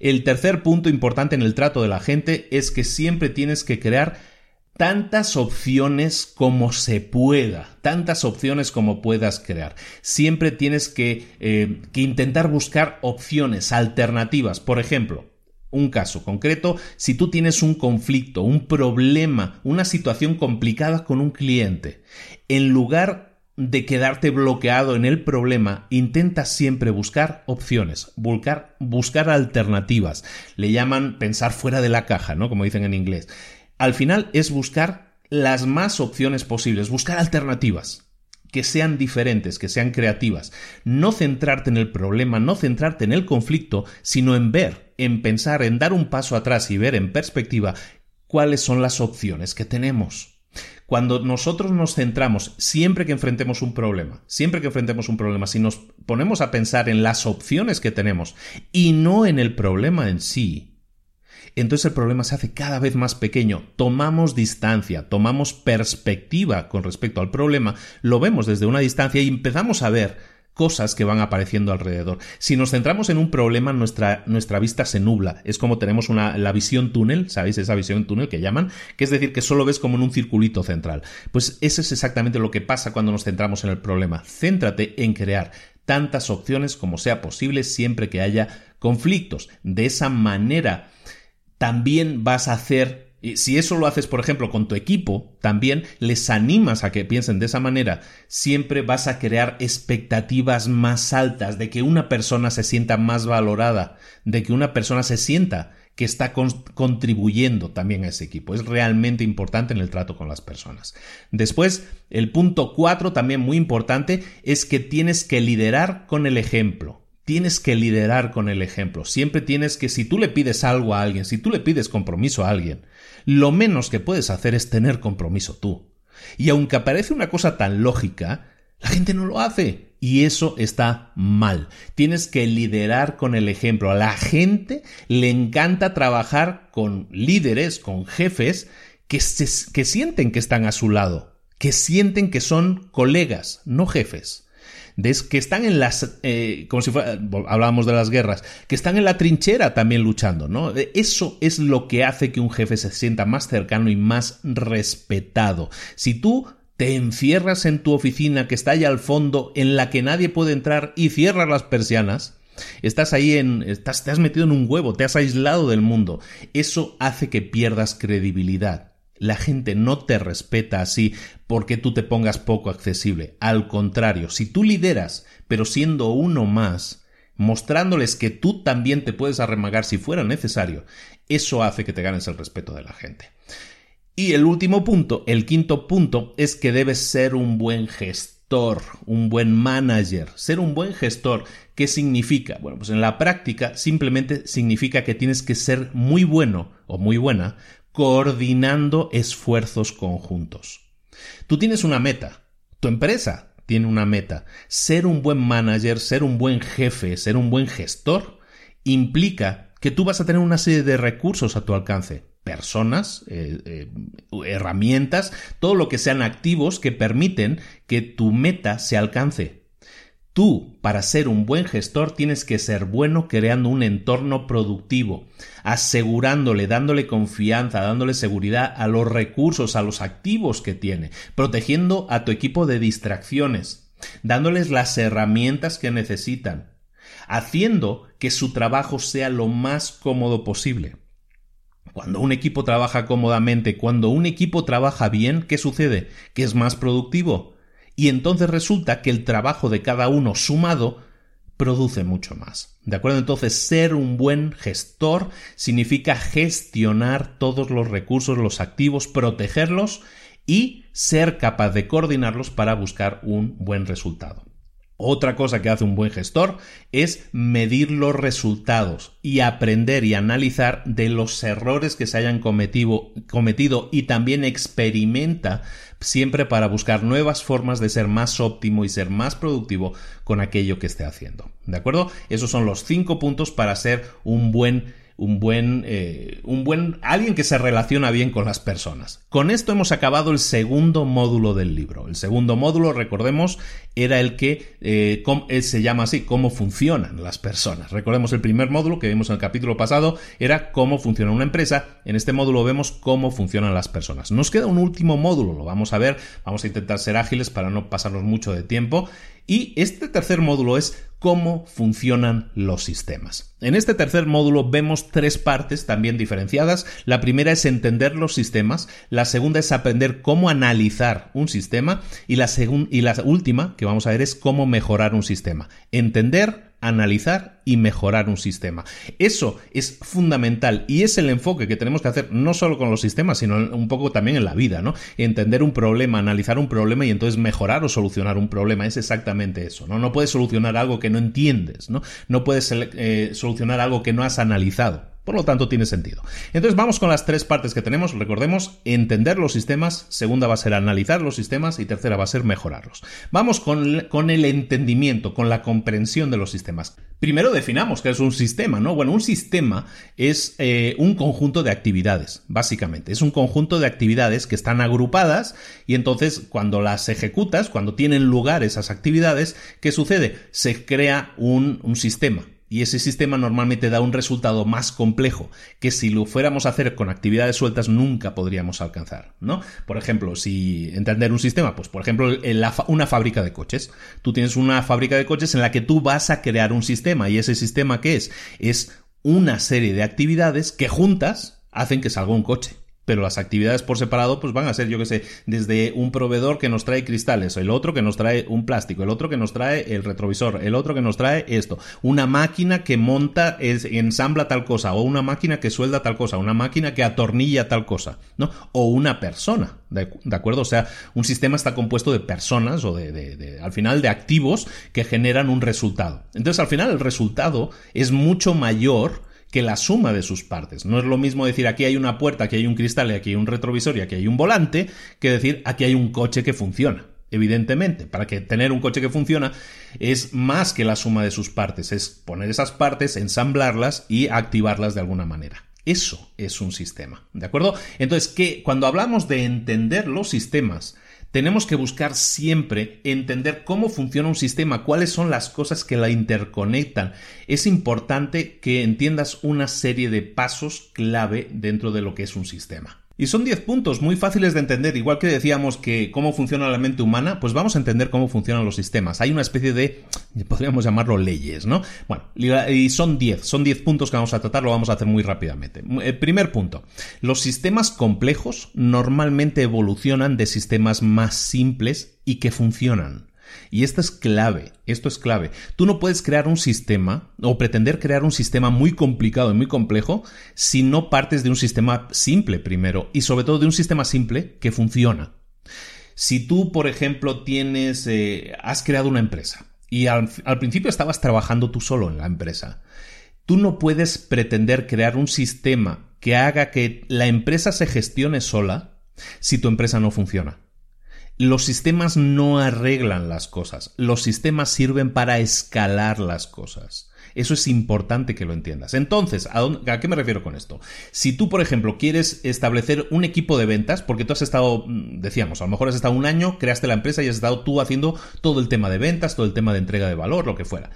El tercer punto importante en el trato de la gente es que siempre tienes que crear tantas opciones como se pueda, tantas opciones como puedas crear. Siempre tienes que, eh, que intentar buscar opciones alternativas. Por ejemplo, un caso concreto, si tú tienes un conflicto, un problema, una situación complicada con un cliente, en lugar de quedarte bloqueado en el problema, intenta siempre buscar opciones, buscar, buscar alternativas. Le llaman pensar fuera de la caja, ¿no? Como dicen en inglés. Al final es buscar las más opciones posibles, buscar alternativas que sean diferentes, que sean creativas. No centrarte en el problema, no centrarte en el conflicto, sino en ver, en pensar, en dar un paso atrás y ver en perspectiva cuáles son las opciones que tenemos. Cuando nosotros nos centramos, siempre que enfrentemos un problema, siempre que enfrentemos un problema, si nos ponemos a pensar en las opciones que tenemos y no en el problema en sí, entonces el problema se hace cada vez más pequeño. Tomamos distancia, tomamos perspectiva con respecto al problema, lo vemos desde una distancia y empezamos a ver cosas que van apareciendo alrededor. Si nos centramos en un problema, nuestra, nuestra vista se nubla. Es como tenemos una, la visión túnel, ¿sabéis? Esa visión túnel que llaman, que es decir, que solo ves como en un circulito central. Pues eso es exactamente lo que pasa cuando nos centramos en el problema. Céntrate en crear tantas opciones como sea posible siempre que haya conflictos. De esa manera, también vas a hacer si eso lo haces, por ejemplo, con tu equipo, también les animas a que piensen de esa manera, siempre vas a crear expectativas más altas de que una persona se sienta más valorada, de que una persona se sienta que está contribuyendo también a ese equipo. Es realmente importante en el trato con las personas. Después, el punto cuatro, también muy importante, es que tienes que liderar con el ejemplo. Tienes que liderar con el ejemplo. Siempre tienes que, si tú le pides algo a alguien, si tú le pides compromiso a alguien, lo menos que puedes hacer es tener compromiso tú. Y aunque aparece una cosa tan lógica, la gente no lo hace. Y eso está mal. Tienes que liderar con el ejemplo. A la gente le encanta trabajar con líderes, con jefes que, que sienten que están a su lado, que sienten que son colegas, no jefes que están en las, eh, como si fuera, hablábamos de las guerras, que están en la trinchera también luchando, ¿no? Eh, eso es lo que hace que un jefe se sienta más cercano y más respetado. Si tú te encierras en tu oficina que está allá al fondo, en la que nadie puede entrar y cierras las persianas, Estás ahí en. Estás, te has metido en un huevo, te has aislado del mundo. Eso hace que pierdas credibilidad. La gente no te respeta así porque tú te pongas poco accesible. Al contrario, si tú lideras, pero siendo uno más, mostrándoles que tú también te puedes arremagar si fuera necesario, eso hace que te ganes el respeto de la gente. Y el último punto, el quinto punto, es que debes ser un buen gestor, un buen manager. Ser un buen gestor, ¿qué significa? Bueno, pues en la práctica simplemente significa que tienes que ser muy bueno o muy buena coordinando esfuerzos conjuntos. Tú tienes una meta, tu empresa tiene una meta. Ser un buen manager, ser un buen jefe, ser un buen gestor, implica que tú vas a tener una serie de recursos a tu alcance, personas, eh, eh, herramientas, todo lo que sean activos que permiten que tu meta se alcance. Tú, para ser un buen gestor, tienes que ser bueno creando un entorno productivo, asegurándole, dándole confianza, dándole seguridad a los recursos, a los activos que tiene, protegiendo a tu equipo de distracciones, dándoles las herramientas que necesitan, haciendo que su trabajo sea lo más cómodo posible. Cuando un equipo trabaja cómodamente, cuando un equipo trabaja bien, ¿qué sucede? Que es más productivo y entonces resulta que el trabajo de cada uno sumado produce mucho más. ¿De acuerdo? Entonces, ser un buen gestor significa gestionar todos los recursos, los activos, protegerlos y ser capaz de coordinarlos para buscar un buen resultado. Otra cosa que hace un buen gestor es medir los resultados y aprender y analizar de los errores que se hayan cometido, cometido y también experimenta siempre para buscar nuevas formas de ser más óptimo y ser más productivo con aquello que esté haciendo. ¿De acuerdo? Esos son los cinco puntos para ser un buen un buen, eh, un buen, alguien que se relaciona bien con las personas. Con esto hemos acabado el segundo módulo del libro. El segundo módulo, recordemos, era el que eh, eh, se llama así, cómo funcionan las personas. Recordemos el primer módulo que vimos en el capítulo pasado, era cómo funciona una empresa. En este módulo vemos cómo funcionan las personas. Nos queda un último módulo, lo vamos a ver, vamos a intentar ser ágiles para no pasarnos mucho de tiempo. Y este tercer módulo es cómo funcionan los sistemas. En este tercer módulo vemos tres partes también diferenciadas. La primera es entender los sistemas, la segunda es aprender cómo analizar un sistema y la, y la última que vamos a ver es cómo mejorar un sistema. Entender, analizar y mejorar un sistema. Eso es fundamental y es el enfoque que tenemos que hacer no solo con los sistemas, sino un poco también en la vida, ¿no? Entender un problema, analizar un problema y entonces mejorar o solucionar un problema es exactamente eso, ¿no? No puedes solucionar algo que no entiendes, ¿no? No puedes eh, solucionar algo que no has analizado. Por lo tanto, tiene sentido. Entonces vamos con las tres partes que tenemos. Recordemos, entender los sistemas, segunda va a ser analizar los sistemas y tercera va a ser mejorarlos. Vamos con, con el entendimiento, con la comprensión de los sistemas. Primero definamos qué es un sistema, ¿no? Bueno, un sistema es eh, un conjunto de actividades, básicamente. Es un conjunto de actividades que están agrupadas y entonces cuando las ejecutas, cuando tienen lugar esas actividades, ¿qué sucede? Se crea un, un sistema y ese sistema normalmente da un resultado más complejo que si lo fuéramos a hacer con actividades sueltas nunca podríamos alcanzar, ¿no? Por ejemplo, si entender un sistema, pues por ejemplo, una fábrica de coches. Tú tienes una fábrica de coches en la que tú vas a crear un sistema y ese sistema ¿qué es? Es una serie de actividades que juntas hacen que salga un coche pero las actividades por separado pues van a ser, yo que sé, desde un proveedor que nos trae cristales, el otro que nos trae un plástico, el otro que nos trae el retrovisor, el otro que nos trae esto, una máquina que monta, ensambla tal cosa, o una máquina que suelda tal cosa, una máquina que atornilla tal cosa, ¿no? O una persona, ¿de, acuerdo? O sea, un sistema está compuesto de personas o de, de, al final, de activos que generan un resultado. Entonces, al final, el resultado es mucho mayor que la suma de sus partes. No es lo mismo decir aquí hay una puerta, aquí hay un cristal y aquí hay un retrovisor y aquí hay un volante, que decir aquí hay un coche que funciona. Evidentemente, para que tener un coche que funciona es más que la suma de sus partes, es poner esas partes, ensamblarlas y activarlas de alguna manera. Eso es un sistema, ¿de acuerdo? Entonces, que cuando hablamos de entender los sistemas, tenemos que buscar siempre entender cómo funciona un sistema, cuáles son las cosas que la interconectan. Es importante que entiendas una serie de pasos clave dentro de lo que es un sistema. Y son 10 puntos muy fáciles de entender, igual que decíamos que cómo funciona la mente humana, pues vamos a entender cómo funcionan los sistemas. Hay una especie de, podríamos llamarlo leyes, ¿no? Bueno, y son 10, son 10 puntos que vamos a tratar, lo vamos a hacer muy rápidamente. El eh, primer punto, los sistemas complejos normalmente evolucionan de sistemas más simples y que funcionan. Y esto es clave, esto es clave. Tú no puedes crear un sistema o pretender crear un sistema muy complicado y muy complejo si no partes de un sistema simple primero y sobre todo de un sistema simple que funciona. Si tú, por ejemplo, tienes, eh, has creado una empresa y al principio estabas trabajando tú solo en la empresa, tú no puedes pretender crear un sistema que haga que la empresa se gestione sola si tu empresa no funciona. Los sistemas no arreglan las cosas, los sistemas sirven para escalar las cosas. Eso es importante que lo entiendas. Entonces, ¿a, qué me refiero con esto? Si tú, por ejemplo, quieres establecer un equipo de ventas, porque tú has estado, mm, decíamos, a lo mejor has estado un año, creaste la empresa y has estado tú haciendo todo el tema de ventas, todo el tema de entrega de valor, lo que fuera.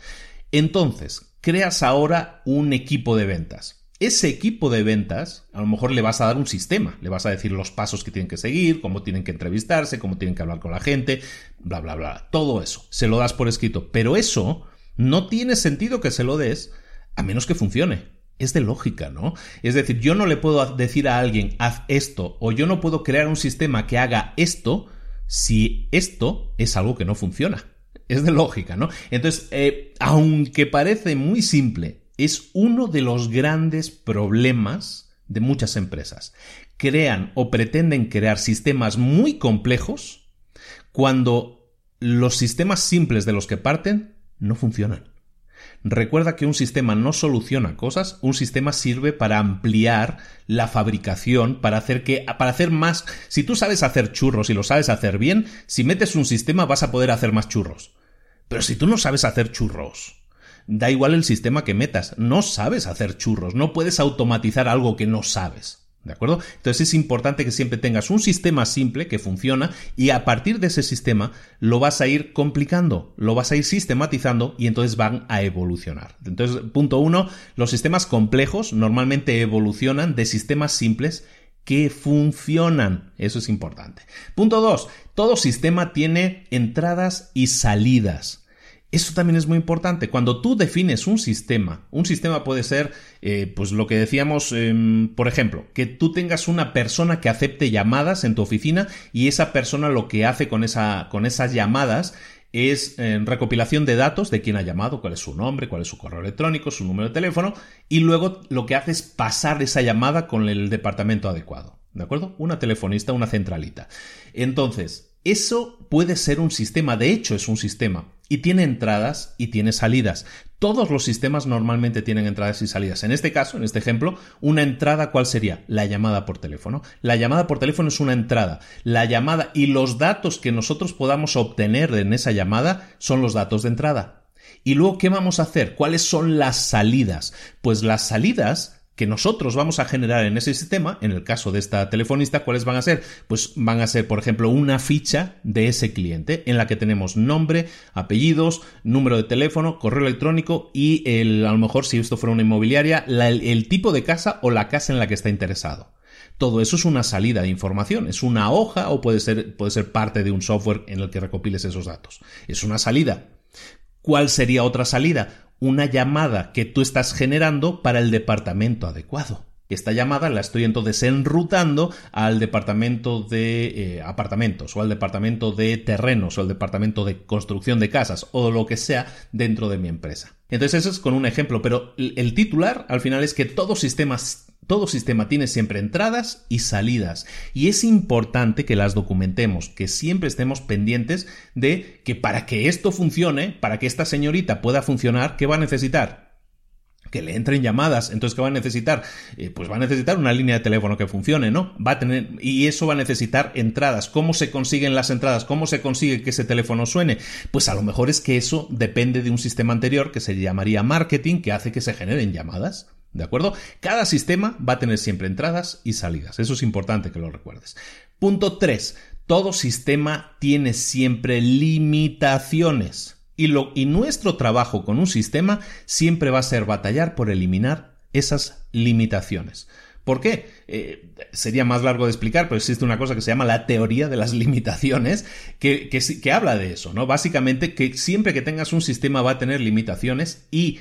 Entonces, creas ahora un equipo de ventas ese equipo de ventas, a lo mejor le vas a dar un sistema, le vas a decir los pasos que tienen que seguir, cómo tienen que entrevistarse, cómo tienen que hablar con la gente, bla, bla, bla. Todo eso, se lo das por escrito. Pero eso no tiene sentido que se lo des a menos que funcione. Es de lógica, ¿no? Es decir, yo no le puedo decir a alguien, haz esto, o yo no puedo crear un sistema que haga esto si esto es algo que no funciona. Es de lógica, ¿no? Entonces, eh, aunque parece muy simple, es uno de los grandes problemas de muchas empresas. Crean o pretenden crear sistemas muy complejos cuando los sistemas simples de los que parten no funcionan. Recuerda que un sistema no soluciona cosas, un sistema sirve para ampliar la fabricación, para hacer que, para hacer más. Si tú sabes hacer churros y lo sabes hacer bien, si metes un sistema vas a poder hacer más churros. Pero si tú no sabes hacer churros, da igual el sistema que metas, no sabes hacer churros, no puedes automatizar algo que no sabes. ¿De acuerdo? Entonces es importante que siempre tengas un sistema simple que funciona y a partir de ese sistema lo vas a ir complicando, lo vas a ir sistematizando y entonces van a evolucionar. Entonces, punto uno, los sistemas complejos normalmente evolucionan de sistemas simples que funcionan. Eso es importante. Punto dos, todo sistema tiene entradas y salidas. Eso también es muy importante. Cuando tú defines un sistema, un sistema puede ser, eh, pues lo que decíamos, em, por ejemplo, que tú tengas una persona que acepte llamadas en tu oficina y esa persona lo que hace con, esa, con esas llamadas es eh, recopilación de datos de quién ha llamado, cuál es su nombre, cuál es su correo electrónico, su número de teléfono, y luego lo que hace es pasar esa llamada con el departamento adecuado. ¿De acuerdo? Una telefonista, una centralita. Entonces, eso puede ser un sistema, de hecho es un sistema, y tiene entradas y tiene salidas. Todos los sistemas normalmente tienen entradas y salidas. En este caso, en este ejemplo, una entrada, ¿cuál sería? La llamada por teléfono. La llamada por teléfono es una entrada. La llamada y los datos que nosotros podamos obtener en esa llamada son los datos de entrada. Y luego, ¿qué vamos a hacer? ¿Cuáles son las salidas? Pues las salidas que nosotros vamos a generar en ese sistema, en el caso de esta telefonista, ¿cuáles van a ser? Pues van a ser, por ejemplo, una ficha de ese cliente en la que tenemos nombre, apellidos, número de teléfono, correo electrónico y el, a lo mejor si esto fuera una inmobiliaria, el tipo de casa o la casa en la que está interesado. Todo eso es una salida de información, es una hoja o puede ser, puede ser parte de un software en el que recopiles esos datos. Es una salida. ¿Cuál sería otra salida? Una llamada que tú estás generando para el departamento adecuado. Esta llamada la estoy entonces enrutando al departamento de eh, apartamentos o al departamento de terrenos o al departamento de construcción de casas o lo que sea dentro de mi empresa. Entonces eso es con un ejemplo, pero el titular al final es que todo sistema, todo sistema tiene siempre entradas y salidas y es importante que las documentemos, que siempre estemos pendientes de que para que esto funcione, para que esta señorita pueda funcionar, ¿qué va a necesitar? que le entren llamadas, entonces ¿qué va a necesitar? Eh, pues va a necesitar una línea de teléfono que funcione, ¿no? Va a tener, y eso va a necesitar entradas. ¿Cómo se consiguen las entradas? ¿Cómo se consigue que ese teléfono suene? Pues a lo mejor es que eso depende de un sistema anterior que se llamaría marketing, que hace que se generen llamadas. ¿De acuerdo? Cada sistema va a tener siempre entradas y salidas. Eso es importante que lo recuerdes. Punto 3. Todo sistema tiene siempre limitaciones. Y, lo, y nuestro trabajo con un sistema siempre va a ser batallar por eliminar esas limitaciones. ¿Por qué? Eh, sería más largo de explicar, pero existe una cosa que se llama la teoría de las limitaciones, que, que, que habla de eso, ¿no? Básicamente que siempre que tengas un sistema va a tener limitaciones y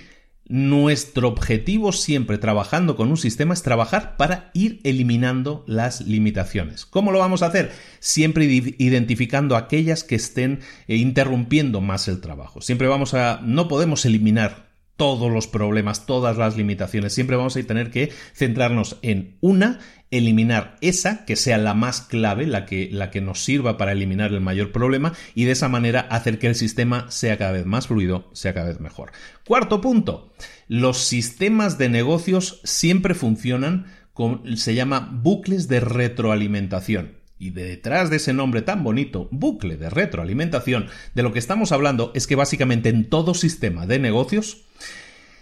nuestro objetivo siempre trabajando con un sistema es trabajar para ir eliminando las limitaciones. ¿Cómo lo vamos a hacer? Siempre identificando aquellas que estén eh, interrumpiendo más el trabajo. Siempre vamos a... no podemos eliminar todos los problemas, todas las limitaciones. Siempre vamos a tener que centrarnos en una, eliminar esa que sea la más clave, la que, la que nos sirva para eliminar el mayor problema y de esa manera hacer que el sistema sea cada vez más fluido, sea cada vez mejor. Cuarto punto, los sistemas de negocios siempre funcionan con, se llama bucles de retroalimentación. Y detrás de ese nombre tan bonito, bucle de retroalimentación, de lo que estamos hablando es que básicamente en todo sistema de negocios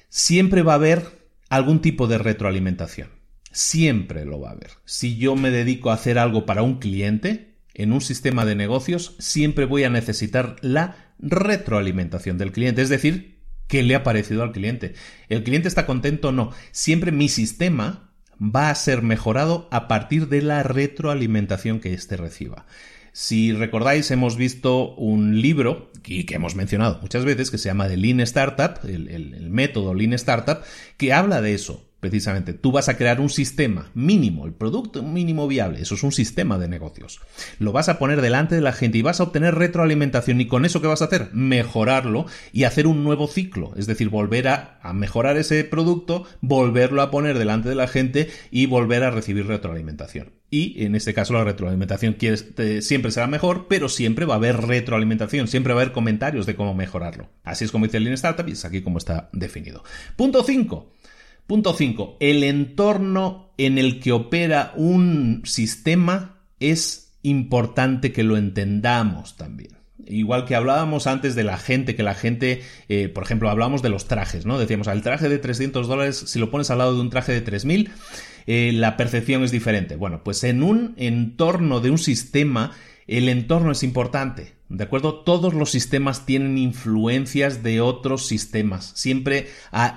siempre va a haber algún tipo de retroalimentación. Siempre lo va a haber. Si yo me dedico a hacer algo para un cliente, en un sistema de negocios, siempre voy a necesitar la retroalimentación del cliente. Es decir, ¿qué le ha parecido al cliente? ¿El cliente está contento o no? Siempre mi sistema va a ser mejorado a partir de la retroalimentación que éste reciba. Si recordáis, hemos visto un libro que, que hemos mencionado muchas veces que se llama The Lean Startup, el, el método Lean Startup, que habla de eso. Precisamente. Tú vas a crear un sistema mínimo, el producto mínimo viable, eso es un sistema de negocios. Lo vas a poner delante de la gente y vas a obtener retroalimentación y con eso ¿qué vas a hacer? Mejorarlo y hacer un nuevo ciclo, es decir, volver a, mejorar ese producto, volverlo a poner delante de la gente y volver a recibir retroalimentación. Y en este caso la retroalimentación siempre será mejor, pero siempre va a haber retroalimentación, siempre va a haber comentarios de cómo mejorarlo. Así es como dice el Lean Startup y es aquí como está definido. Punto 5. Punto 5. El entorno en el que opera un sistema es importante que lo entendamos también. Igual que hablábamos antes de la gente, que la gente, eh, por ejemplo, hablábamos de los trajes, ¿no? Decíamos, el traje de 300 dólares, si lo pones al lado de un traje de 3000, eh, la percepción es diferente. Bueno, pues en un entorno de un sistema, el entorno es importante. ¿De acuerdo? Todos los sistemas tienen influencias de otros sistemas. Siempre, ah,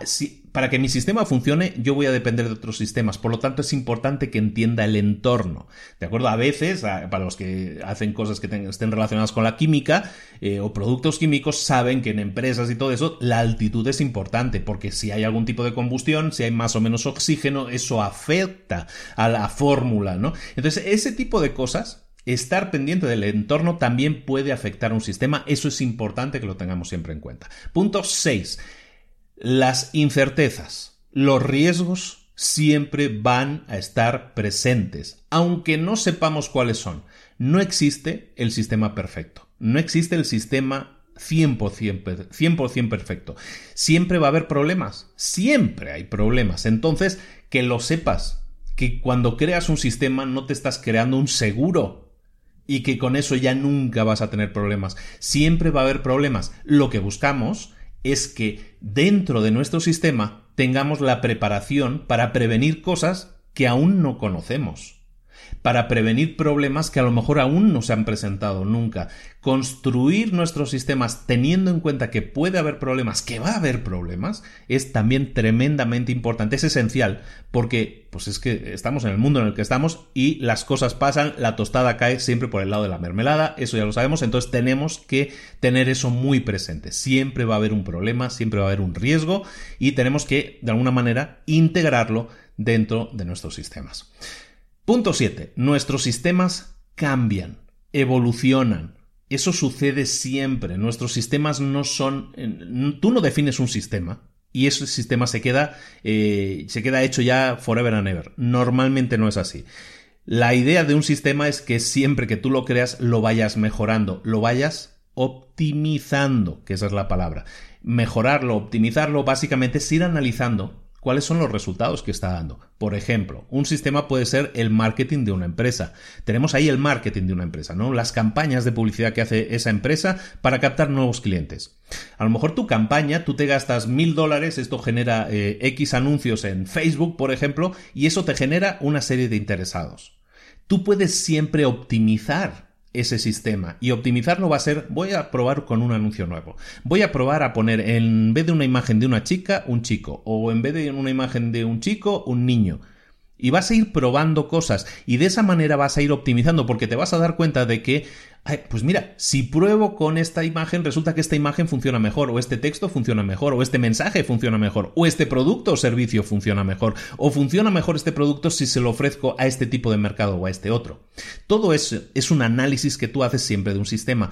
para que mi sistema funcione, yo voy a depender de otros sistemas. Por lo tanto, es importante que entienda el entorno. ¿De acuerdo? A veces, para los que hacen cosas que estén relacionadas con la química eh, o productos químicos, saben que en empresas y todo eso, la altitud es importante, porque si hay algún tipo de combustión, si hay más o menos oxígeno, eso afecta a la fórmula, ¿no? Entonces, ese tipo de cosas estar pendiente del entorno también puede afectar a un sistema. Eso es importante que lo tengamos siempre en cuenta. Punto 6. Las incertezas, los riesgos siempre van a estar presentes, aunque no sepamos cuáles son. No existe el sistema perfecto, no existe el sistema 100%, 100 perfecto. Siempre va a haber problemas, siempre hay problemas. Entonces, que lo sepas, que cuando creas un sistema no te estás creando un seguro y que con eso ya nunca vas a tener problemas. Siempre va a haber problemas. Lo que buscamos es que dentro de nuestro sistema tengamos la preparación para prevenir cosas que aún no conocemos para prevenir problemas que a lo mejor aún no se han presentado nunca. Construir nuestros sistemas teniendo en cuenta que puede haber problemas, que va a haber problemas, es también tremendamente importante, es esencial, porque pues es que estamos en el mundo en el que estamos y las cosas pasan, la tostada cae siempre por el lado de la mermelada, eso ya lo sabemos, entonces tenemos que tener eso muy presente. Siempre va a haber un problema, siempre va a haber un riesgo y tenemos que de alguna manera integrarlo dentro de nuestros sistemas. Punto 7. Nuestros sistemas cambian, evolucionan. Eso sucede siempre. Nuestros sistemas no son... Tú no defines un sistema y ese sistema se queda, eh, se queda hecho ya forever and ever. Normalmente no es así. La idea de un sistema es que siempre que tú lo creas lo vayas mejorando, lo vayas optimizando, que esa es la palabra. Mejorarlo, optimizarlo, básicamente es ir analizando cuáles son los resultados que está dando. Por ejemplo, un sistema puede ser el marketing de una empresa. Tenemos ahí el marketing de una empresa, ¿no? Las campañas de publicidad que hace esa empresa para captar nuevos clientes. A lo mejor tu campaña, tú te gastas mil dólares, esto genera eh, X anuncios en Facebook, por ejemplo, y eso te genera una serie de interesados. Tú puedes siempre optimizar ese sistema. Y optimizarlo va a ser, voy a probar con un anuncio nuevo. Voy a probar a poner en vez de una imagen de una chica, un chico. O en vez de una imagen de un chico, un niño. Y vas a ir probando cosas y de esa manera vas a ir optimizando porque te vas a dar cuenta de que, pues mira, si pruebo con esta imagen, resulta que esta imagen funciona mejor, o este texto funciona mejor, o este mensaje funciona mejor, o este producto o servicio funciona mejor, o funciona mejor este producto si se lo ofrezco a este tipo de mercado o a este otro. Todo eso es un análisis que tú haces siempre de un sistema.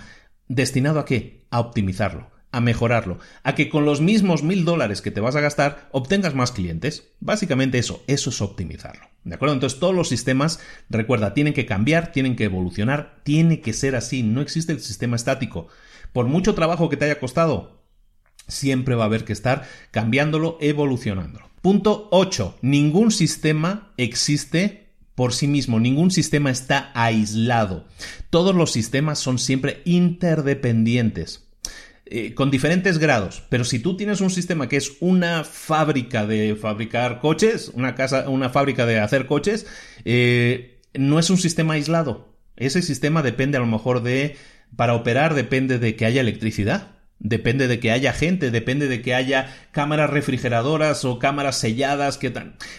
¿Destinado a qué? A optimizarlo a mejorarlo, a que con los mismos mil dólares que te vas a gastar obtengas más clientes. Básicamente eso, eso es optimizarlo. ¿De acuerdo? Entonces todos los sistemas, recuerda, tienen que cambiar, tienen que evolucionar, tiene que ser así, no existe el sistema estático. Por mucho trabajo que te haya costado, siempre va a haber que estar cambiándolo, evolucionándolo. Punto 8. Ningún sistema existe por sí mismo, ningún sistema está aislado. Todos los sistemas son siempre interdependientes. Eh, con diferentes grados. Pero si tú tienes un sistema que es una fábrica de fabricar coches, una casa, una fábrica de hacer coches, eh, no es un sistema aislado. Ese sistema depende a lo mejor de, para operar depende de que haya electricidad. Depende de que haya gente, depende de que haya cámaras refrigeradoras o cámaras selladas.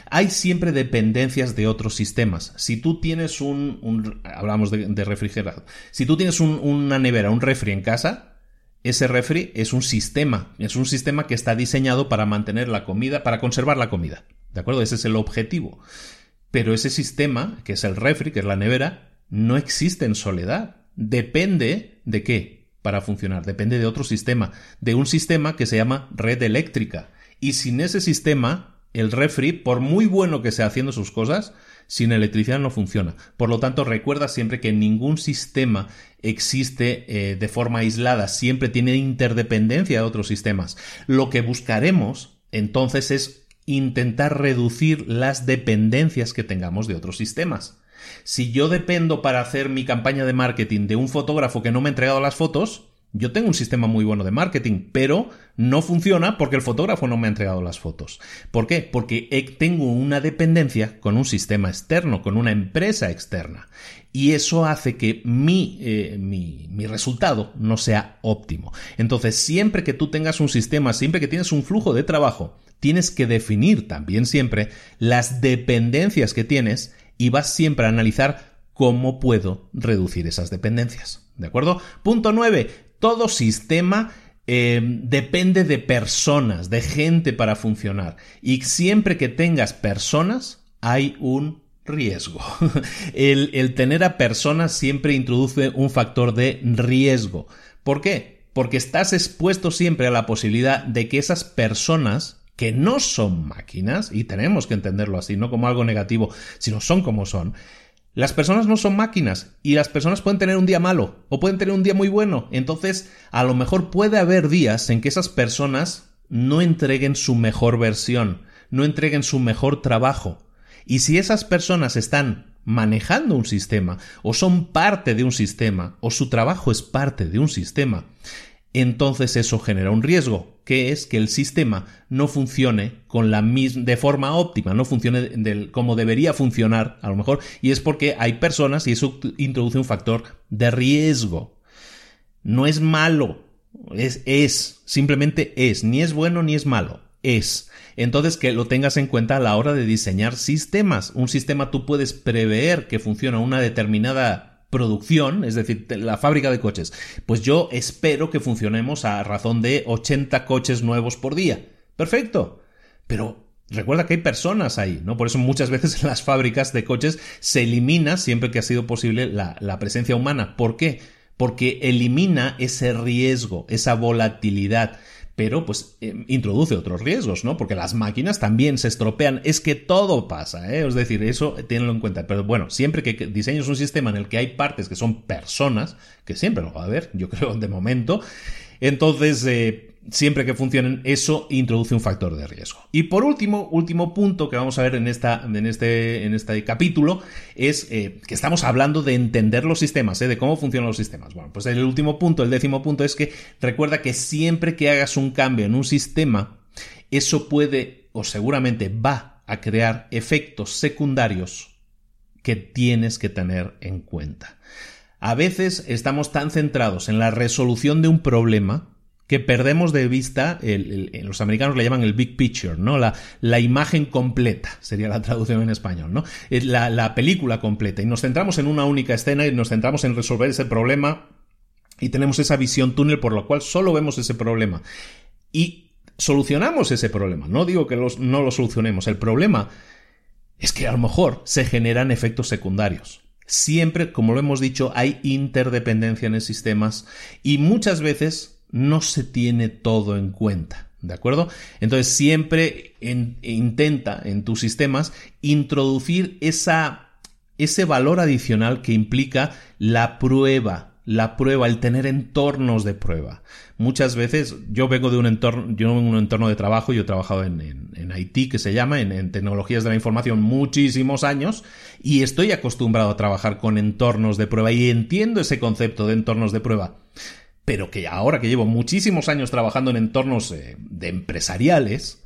Hay siempre dependencias de otros sistemas. Si tú tienes un, hablamos de, refrigerador, si tú tienes una nevera, un refri en casa, ese refri es un sistema, es un sistema que está diseñado para mantener la comida, para conservar la comida. ¿De acuerdo? Ese es el objetivo. Pero ese sistema, que es el refri, que es la nevera, no existe en soledad. Depende de qué para funcionar. Depende de otro sistema. De un sistema que se llama red eléctrica. Y sin ese sistema, el refri, por muy bueno que sea haciendo sus cosas, sin electricidad no funciona. Por lo tanto, recuerda siempre que ningún sistema existe eh, de forma aislada, siempre tiene interdependencia de otros sistemas. Lo que buscaremos entonces es intentar reducir las dependencias que tengamos de otros sistemas. Si yo dependo para hacer mi campaña de marketing de un fotógrafo que no me ha entregado las fotos, yo tengo un sistema muy bueno de marketing, pero no funciona porque el fotógrafo no me ha entregado las fotos. ¿Por qué? Porque tengo una dependencia con un sistema externo, con una empresa externa. Y eso hace que mi, eh, mi, mi resultado no sea óptimo. Entonces, siempre que tú tengas un sistema, siempre que tienes un flujo de trabajo, tienes que definir también siempre las dependencias que tienes y vas siempre a analizar cómo puedo reducir esas dependencias. ¿De acuerdo? Punto 9 todo sistema eh, depende de personas, de gente para funcionar. Y siempre que tengas personas, hay un riesgo. el, el tener a personas siempre introduce un factor de riesgo. ¿Por qué? Porque estás expuesto siempre a la posibilidad de que esas personas que no son máquinas, y tenemos que entenderlo así, no como algo negativo, sino son como son, las personas no son máquinas y las personas pueden tener un día malo o pueden tener un día muy bueno. Entonces, a lo mejor puede haber días en que esas personas no entreguen su mejor versión, no entreguen su mejor trabajo. Y si esas personas están manejando un sistema o son parte de un sistema o su trabajo es parte de un sistema, entonces eso genera un riesgo, que es que el sistema no funcione con la de forma óptima, no funcione como debería funcionar, a lo mejor, y es porque hay personas y eso introduce un factor de riesgo. No es malo, es, es, simplemente es, ni es bueno ni es malo, es. Entonces que lo tengas en cuenta a la hora de diseñar sistemas. Un sistema tú puedes prever que funciona una determinada producción, es decir, la fábrica de coches, pues yo espero que funcionemos a razón de 80 coches nuevos por día. Perfecto. Pero Recuerda que hay personas ahí, ¿no? Por eso muchas veces en las fábricas de coches se elimina, siempre que ha sido posible, la, la, presencia humana. ¿Por qué? Porque elimina ese riesgo, esa volatilidad pero pues eh, introduce otros riesgos, ¿no? Porque las máquinas también se estropean, es que todo pasa, ¿eh? Es decir, eso tenlo en cuenta. Pero bueno, siempre que diseñes un sistema en el que hay partes que son personas, que siempre lo va a haber, yo creo, de momento, entonces eh, siempre que funcionen, eso introduce un factor de riesgo. Y por último, último punto que vamos a ver en, esta, en, este, en este capítulo es eh, que estamos hablando de entender los sistemas, ¿eh? de cómo funcionan los sistemas. Bueno, pues el último punto, el décimo punto es que recuerda que siempre que hagas un cambio en un sistema, eso puede o seguramente va a crear efectos secundarios que tienes que tener en cuenta. A veces estamos tan centrados en la resolución de un problema que perdemos de vista, los americanos le llaman el big picture, ¿no? La, la imagen completa, sería la traducción en español, ¿no? La, la película completa. Y nos centramos en una única escena y nos centramos en resolver ese problema y tenemos esa visión túnel por la cual solo vemos ese problema. Y solucionamos ese problema. No digo que los, no lo solucionemos. El problema es que a lo mejor se generan efectos secundarios. Siempre, como lo hemos dicho, hay interdependencia en el sistemas y muchas veces no se tiene todo en cuenta. ¿De acuerdo? Entonces siempre intenta en tus sistemas introducir esa, ese valor adicional que implica la prueba, la prueba, el tener entornos de prueba. Muchas veces yo vengo de un entorno, yo de un entorno de trabajo, yo he trabajado en, en, IT que se llama, en, en, tecnologías de la información muchísimos años y estoy acostumbrado a trabajar con entornos de prueba y entiendo ese concepto de entornos de prueba pero que ahora que llevo muchísimos años trabajando en entornos eh, de empresariales,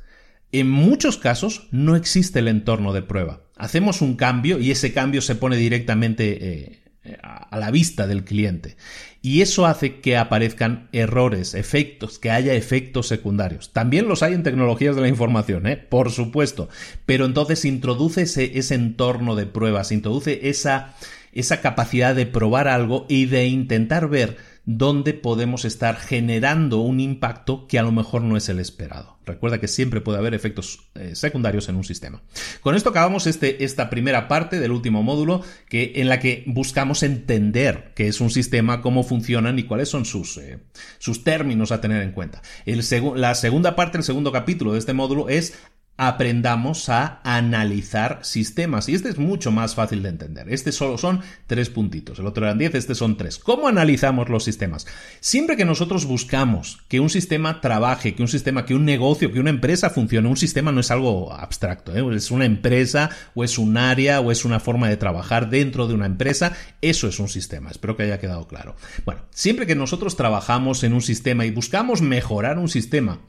en muchos casos no existe el entorno de prueba. Hacemos un cambio y ese cambio se pone directamente eh, a la vista del cliente. Y eso hace que aparezcan errores, efectos, que haya efectos secundarios. También los hay en tecnologías de la información, ¿eh? por supuesto. Pero entonces introduce ese, ese entorno de pruebas, introduce esa, esa capacidad de probar algo y de intentar ver donde podemos estar generando un impacto que a lo mejor no es el esperado. Recuerda que siempre puede haber efectos eh, secundarios en un sistema. Con esto acabamos este, esta primera parte del último módulo que, en la que buscamos entender qué es un sistema, cómo funcionan y cuáles son sus, eh, sus términos a tener en cuenta. La segunda parte, el segundo capítulo de este módulo es aprendamos a analizar sistemas. Y este es mucho más fácil de entender. Este solo son tres puntitos. El otro eran diez, este son tres. ¿Cómo analizamos los sistemas? Siempre que nosotros buscamos que un sistema trabaje, que un sistema, que un negocio, que una empresa funcione, un sistema no es algo abstracto, ¿eh? es una empresa o es un área o es una forma de trabajar dentro de una empresa. Eso es un sistema. Espero que haya quedado claro. Bueno, siempre que nosotros trabajamos en un sistema y buscamos mejorar un sistema,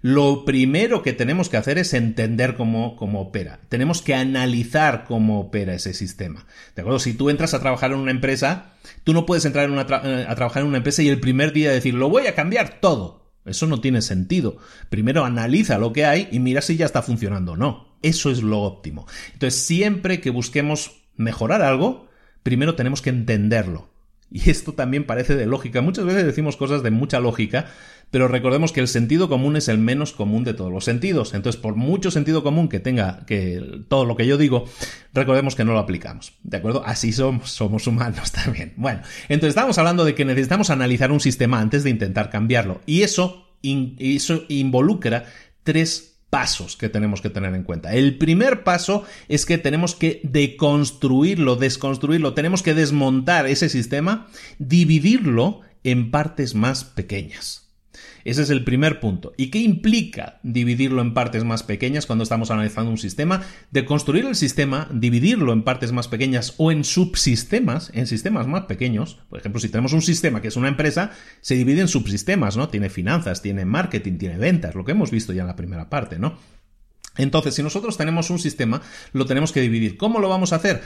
lo primero que tenemos que hacer es entender cómo, cómo, opera. Tenemos que analizar cómo opera ese sistema. ¿De acuerdo? Si tú entras a trabajar en una empresa, tú no puedes entrar eh, a trabajar en una empresa y el primer día decir, lo voy a cambiar todo. Eso no tiene sentido. Primero analiza lo que hay y mira si ya está funcionando o no. Eso es lo óptimo. Entonces, siempre que busquemos mejorar algo, primero tenemos que entenderlo. Y esto también parece de lógica. Muchas veces decimos cosas de mucha lógica, pero recordemos que el sentido común es el menos común de todos los sentidos. Entonces, por mucho sentido común que tenga que todo lo que yo digo, recordemos que no lo aplicamos. ¿De acuerdo? Así somos, humanos también. Bueno, entonces estamos hablando de que necesitamos analizar un sistema antes de intentar cambiarlo. Y eso, eso involucra tres pasos que tenemos que tener en cuenta. El primer paso es que tenemos que deconstruirlo, desconstruirlo, tenemos que desmontar ese sistema, dividirlo en partes más pequeñas. Ese es el primer punto. ¿Y qué implica dividirlo en partes más pequeñas cuando estamos analizando un sistema? De construir el sistema, dividirlo en partes más pequeñas o en subsistemas, en sistemas más pequeños. Por ejemplo, si tenemos un sistema que es una empresa, se divide en subsistemas, ¿no? Tiene finanzas, tiene marketing, tiene ventas, lo que hemos visto ya en la primera parte, ¿no? Entonces, si nosotros tenemos un sistema, lo tenemos que dividir. ¿Cómo lo vamos a hacer?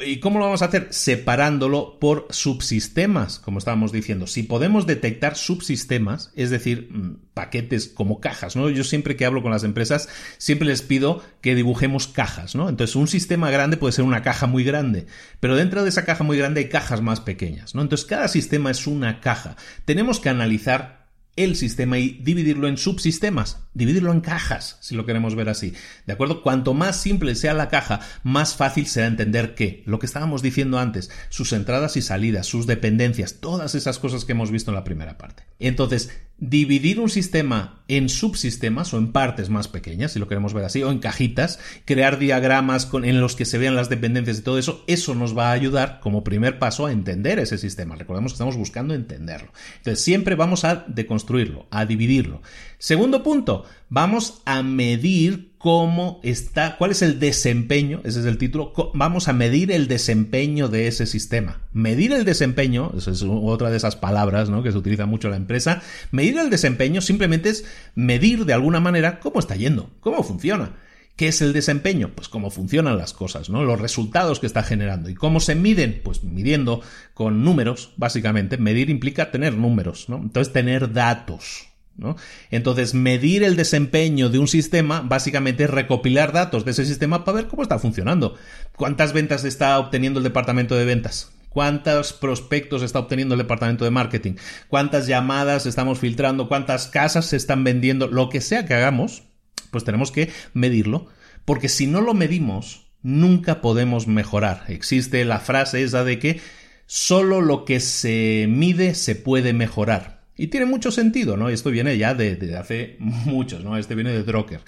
¿Y cómo lo vamos a hacer? Separándolo por subsistemas, como estábamos diciendo. Si podemos detectar subsistemas, es decir, mm, paquetes como cajas, ¿no? Yo siempre que hablo con las empresas, siempre les pido que dibujemos cajas, ¿no? Entonces, un sistema grande puede ser una caja muy grande, pero dentro de esa caja muy grande hay cajas más pequeñas, ¿no? Entonces, cada sistema es una caja. Tenemos que analizar el sistema y dividirlo en subsistemas, dividirlo en cajas, si lo queremos ver así. ¿De acuerdo? Cuanto más simple sea la caja, más fácil será entender que, lo que estábamos diciendo antes, sus entradas y salidas, sus dependencias, todas esas cosas que hemos visto en la primera parte. Entonces, dividir un sistema en subsistemas o en partes más pequeñas, si lo queremos ver así, o en cajitas, crear diagramas en los que se vean las dependencias y todo eso, eso nos va a ayudar como primer paso a entender ese sistema. Recordemos que estamos buscando entenderlo. Entonces, siempre vamos a deconstruirlo, a dividirlo. Segundo punto, vamos a medir cómo está, cuál es el desempeño, ese es el título, vamos a medir el desempeño de ese sistema. Medir el desempeño, eso es otra de esas palabras ¿no? que se utiliza mucho en la empresa, medir el desempeño simplemente es medir de alguna manera cómo está yendo, cómo funciona. ¿Qué es el desempeño? Pues cómo funcionan las cosas, ¿no? Los resultados que está generando. ¿Y cómo se miden? Pues midiendo con números, básicamente. Medir implica tener números, ¿no? Entonces tener datos, entonces, medir el desempeño de un sistema básicamente es recopilar datos de ese sistema para ver cómo está funcionando. ¿Cuántas ventas está obteniendo el departamento de ventas? ¿Cuántos prospectos está obteniendo el departamento de marketing? ¿Cuántas llamadas estamos filtrando? ¿Cuántas casas se están vendiendo? Lo que sea que hagamos, pues tenemos que medirlo. Porque si no lo medimos, nunca podemos mejorar. Existe la frase esa de que solo lo que se mide se puede mejorar. Y tiene mucho sentido, ¿no? Esto viene ya de, hace muchos, ¿no? Este viene de Drucker.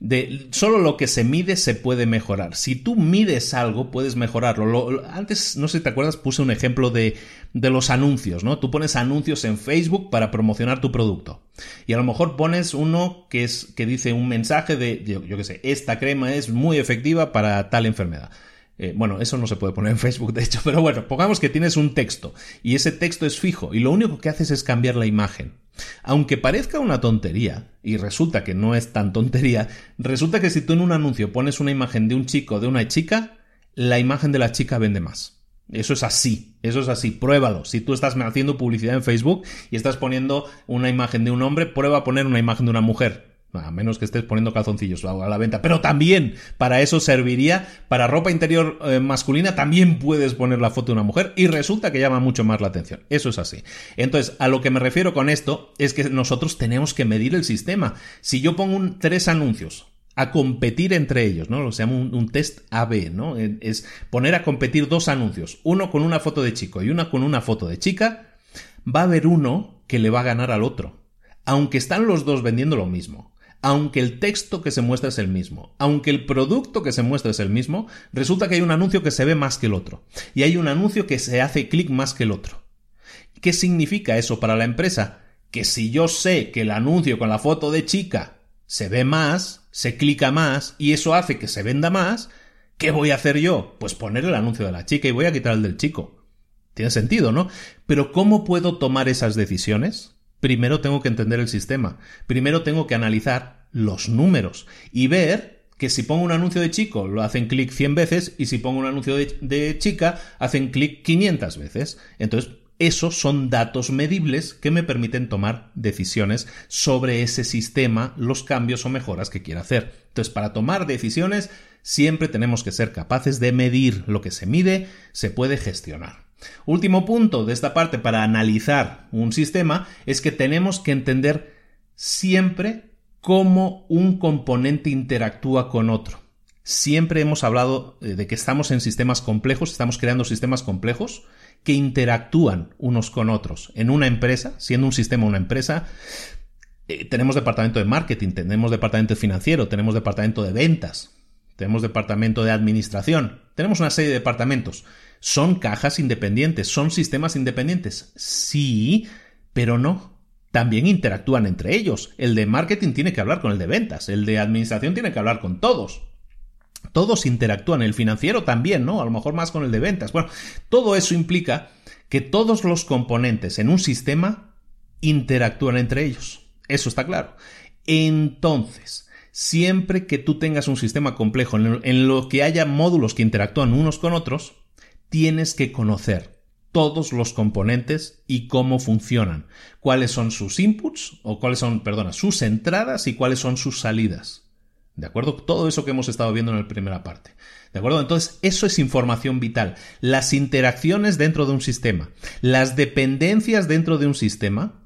De solo lo que se mide se puede mejorar. Si tú mides algo, puedes mejorarlo. antes, no sé si te acuerdas, puse un ejemplo de, de los anuncios, ¿no? Tú pones anuncios en Facebook para promocionar tu producto. Y a lo mejor pones uno que es, que dice un mensaje de, yo qué sé, esta crema es muy efectiva para tal enfermedad. Eh, bueno, eso no se puede poner en Facebook, de hecho, pero bueno, pongamos que tienes un texto y ese texto es fijo y lo único que haces es cambiar la imagen. Aunque parezca una tontería, y resulta que no es tan tontería, resulta que si tú en un anuncio pones una imagen de un chico o de una chica, la imagen de la chica vende más. Eso es así, eso es así, pruébalo. Si tú estás haciendo publicidad en Facebook y estás poniendo una imagen de un hombre, prueba a poner una imagen de una mujer a menos que estés poniendo calzoncillos a la venta, pero también para eso serviría, para ropa interior eh, masculina también puedes poner la foto de una mujer y resulta que llama mucho más la atención. Eso es así. Entonces, a lo que me refiero con esto es que nosotros tenemos que medir el sistema. Si yo pongo tres anuncios a competir entre ellos, ¿no? Lo se llama un, un, test AB, ¿no? Es poner a competir dos anuncios, uno con una foto de chico y una con una foto de chica, va a haber uno que le va a ganar al otro, aunque están los dos vendiendo lo mismo aunque el texto que se muestra es el mismo, aunque el producto que se muestra es el mismo, resulta que hay un anuncio que se ve más que el otro, y hay un anuncio que se hace clic más que el otro. ¿Qué significa eso para la empresa? Que si yo sé que el anuncio con la foto de chica se ve más, se clica más, y eso hace que se venda más, ¿qué voy a hacer yo? Pues poner el anuncio de la chica y voy a quitar el del chico. Tiene sentido, ¿no? Pero ¿cómo puedo tomar esas decisiones? Primero tengo que entender el sistema, primero tengo que analizar los números y ver que si pongo un anuncio de chico lo hacen clic 100 veces y si pongo un anuncio de, chica hacen clic 500 veces. Entonces, esos son datos medibles que me permiten tomar decisiones sobre ese sistema, los cambios o mejoras que quiera hacer. Entonces, para tomar decisiones, siempre tenemos que ser capaces de medir lo que se mide, se puede gestionar. Último punto de esta parte para analizar un sistema es que tenemos que entender siempre cómo un componente interactúa con otro. Siempre hemos hablado eh, de que estamos en sistemas complejos, estamos creando sistemas complejos que interactúan unos con otros. En una empresa, siendo un sistema una empresa, eh, tenemos departamento de marketing, tenemos departamento financiero, tenemos departamento de ventas, tenemos departamento de administración, tenemos una serie de departamentos. ¿Son cajas independientes? ¿Son sistemas independientes? Sí, pero no. También interactúan entre ellos. El de marketing tiene que hablar con el de ventas, el de administración tiene que hablar con todos. Todos interactúan, el financiero también, ¿no? A lo mejor más con el de ventas. Bueno, todo eso implica que todos los componentes en un sistema interactúan entre ellos. Eso está claro. Entonces, siempre que tú tengas un sistema complejo en lo que haya módulos que interactúan unos con otros, tienes que conocer todos los componentes y cómo funcionan, cuáles son sus inputs o cuáles son, perdona, sus entradas y cuáles son sus salidas. ¿De acuerdo? Todo eso que hemos estado viendo en la primera parte. ¿De acuerdo? Entonces, eso es información vital. Las interacciones dentro de un sistema, las dependencias dentro de un sistema,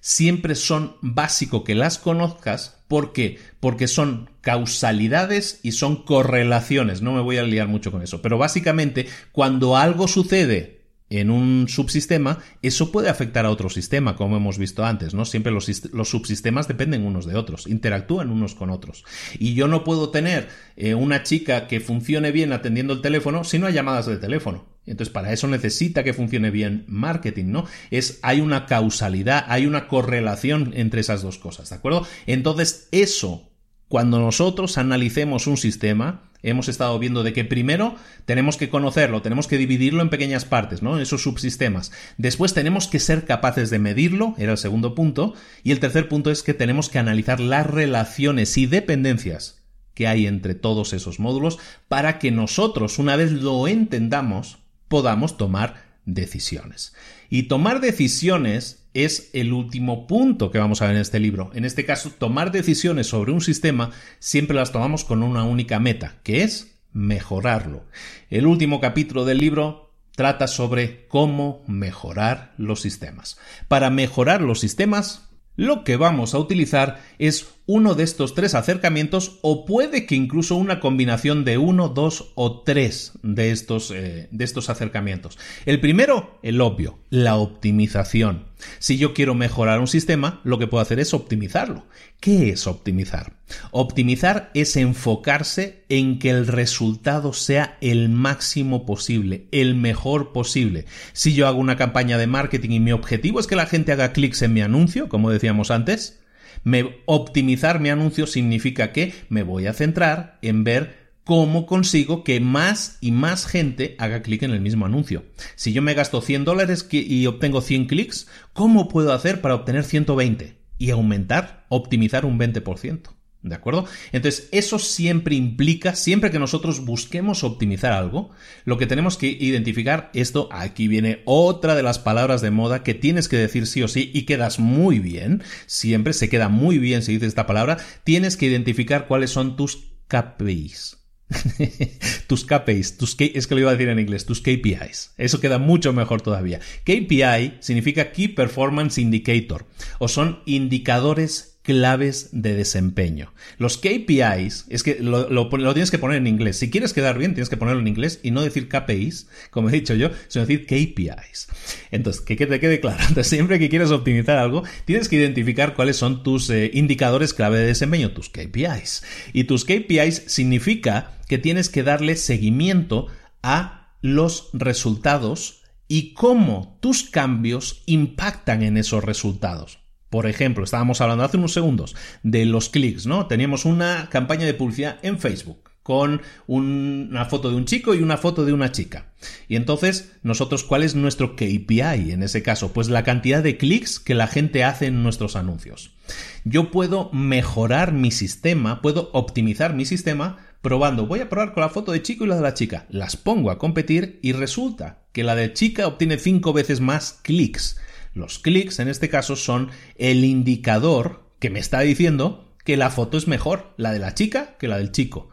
siempre son básico que las conozcas. ¿Por qué? Porque son causalidades y son correlaciones. No me voy a liar mucho con eso. Pero básicamente, cuando algo sucede en un subsistema, eso puede afectar a otro sistema, como hemos visto antes, ¿no? Siempre los, subsistemas dependen unos de otros, interactúan unos con otros. Y yo no puedo tener eh, una chica que funcione bien atendiendo el teléfono si no hay llamadas de teléfono. Entonces, para eso necesita que funcione bien marketing, ¿no? Es, hay una causalidad, hay una correlación entre esas dos cosas, ¿de acuerdo? Entonces, eso, cuando nosotros analicemos un sistema, hemos estado viendo de que primero tenemos que conocerlo, tenemos que dividirlo en pequeñas partes, ¿no? Esos subsistemas. Después tenemos que ser capaces de medirlo, era el segundo punto. Y el tercer punto es que tenemos que analizar las relaciones y dependencias que hay entre todos esos módulos para que nosotros, una vez lo entendamos, podamos tomar decisiones. Y tomar decisiones es el último punto que vamos a ver en este libro. En este caso, tomar decisiones sobre un sistema siempre las tomamos con una única meta, que es mejorarlo. El último capítulo del libro trata sobre cómo mejorar los sistemas. Para mejorar los sistemas, lo que vamos a utilizar es uno de estos tres acercamientos o puede que incluso una combinación de uno, dos o tres de estos, eh, de estos acercamientos. El primero, el obvio, la optimización. Si yo quiero mejorar un sistema, lo que puedo hacer es optimizarlo. ¿Qué es optimizar? Optimizar es enfocarse en que el resultado sea el máximo posible, el mejor posible. Si yo hago una campaña de marketing y mi objetivo es que la gente haga clics en mi anuncio, como decíamos antes, me, optimizar mi anuncio significa que me voy a centrar en ver cómo consigo que más y más gente haga clic en el mismo anuncio. Si yo me gasto 100 dólares y obtengo 100 clics, ¿cómo puedo hacer para obtener 120 y aumentar, optimizar un 20%? ¿De acuerdo? Entonces, eso siempre implica, siempre que nosotros busquemos optimizar algo, lo que tenemos que identificar, esto, aquí viene otra de las palabras de moda que tienes que decir sí o sí y quedas muy bien, siempre se queda muy bien si dices esta palabra, tienes que identificar cuáles son tus KPIs. tus KPIs, tus es que lo iba a decir en inglés, tus KPIs. Eso queda mucho mejor todavía. KPI significa Key Performance Indicator o son indicadores claves de desempeño. Los KPIs, es que lo, tienes que poner en inglés. Si quieres quedar bien, tienes que ponerlo en inglés y no decir KPIs, como he dicho yo, sino decir KPIs. Entonces, que te quede claro. Siempre que quieres optimizar algo, tienes que identificar cuáles son tus eh, indicadores clave de desempeño, tus KPIs. Y tus KPIs significa que tienes que darle seguimiento a los resultados y cómo tus cambios impactan en esos resultados. Por ejemplo, estábamos hablando hace unos segundos de los clics, ¿no? Teníamos una campaña de publicidad en Facebook con una foto de un chico y una foto de una chica. Y entonces, nosotros, ¿cuál es nuestro KPI en ese caso? Pues la cantidad de clics que la gente hace en nuestros anuncios. Yo puedo mejorar mi sistema, puedo optimizar mi sistema probando. Voy a probar con la foto de chico y la de la chica. Las pongo a competir y resulta que la de chica obtiene cinco veces más clics los clics, en este caso, son el indicador que me está diciendo que la foto es mejor, la de la chica, que la del chico.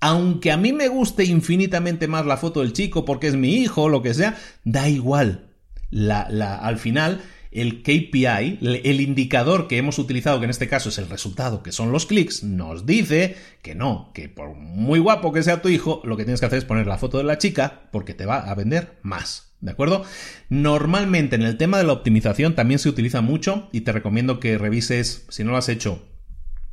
Aunque a mí me guste infinitamente más la foto del chico porque es mi hijo o lo que sea, da igual. Al final, el KPI, el indicador que hemos utilizado, que en este caso es el resultado, que son los clics, nos dice que no, que por muy guapo que sea tu hijo, lo que tienes que hacer es poner la foto de la chica porque te va a vender más. ¿De acuerdo? Normalmente en el tema de la optimización también se utiliza mucho y te recomiendo que revises, si no lo has hecho,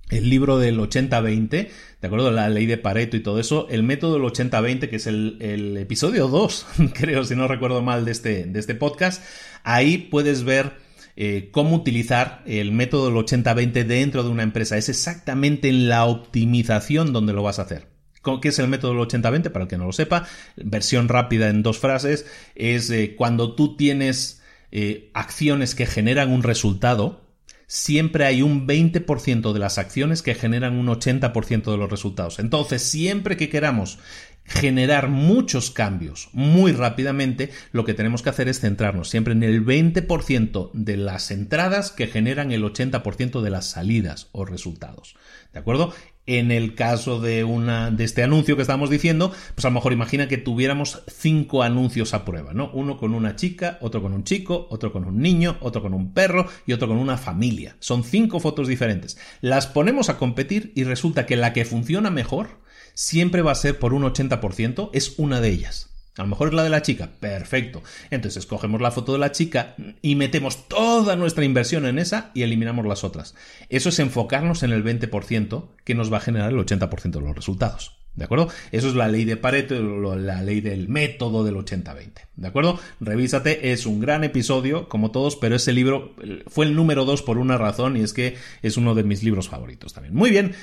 el libro del 80-20, ¿de acuerdo? La ley de Pareto y todo eso, el método del 80-20, que es el, episodio 2, creo, si no recuerdo mal, de este, de este podcast, ahí puedes ver eh, cómo utilizar el método del 80-20 dentro de una empresa. Es exactamente en la optimización donde lo vas a hacer. ¿Qué es el método del 80-20? Para el que no lo sepa, versión rápida en dos frases, es eh, cuando tú tienes eh, acciones que generan un resultado, siempre hay un 20% de las acciones que generan un 80% de los resultados. Entonces, siempre que queramos generar muchos cambios muy rápidamente, lo que tenemos que hacer es centrarnos siempre en el 20% de las entradas que generan el 80% de las salidas o resultados. ¿De acuerdo? En el caso de una de este anuncio que estamos diciendo, pues a lo mejor imagina que tuviéramos cinco anuncios a prueba, ¿no? Uno con una chica, otro con un chico, otro con un niño, otro con un perro y otro con una familia. Son cinco fotos diferentes. Las ponemos a competir y resulta que la que funciona mejor siempre va a ser por un 80%, es una de ellas. A lo mejor es la de la chica. Perfecto. Entonces escogemos la foto de la chica y metemos toda nuestra inversión en esa y eliminamos las otras. Eso es enfocarnos en el 20% que nos va a generar el 80% de los resultados. ¿De acuerdo? Eso es la ley de Pareto, la ley del método del 80-20. ¿De acuerdo? Revísate, es un gran episodio, como todos, pero ese libro fue el número 2 por una razón y es que es uno de mis libros favoritos también. Muy bien,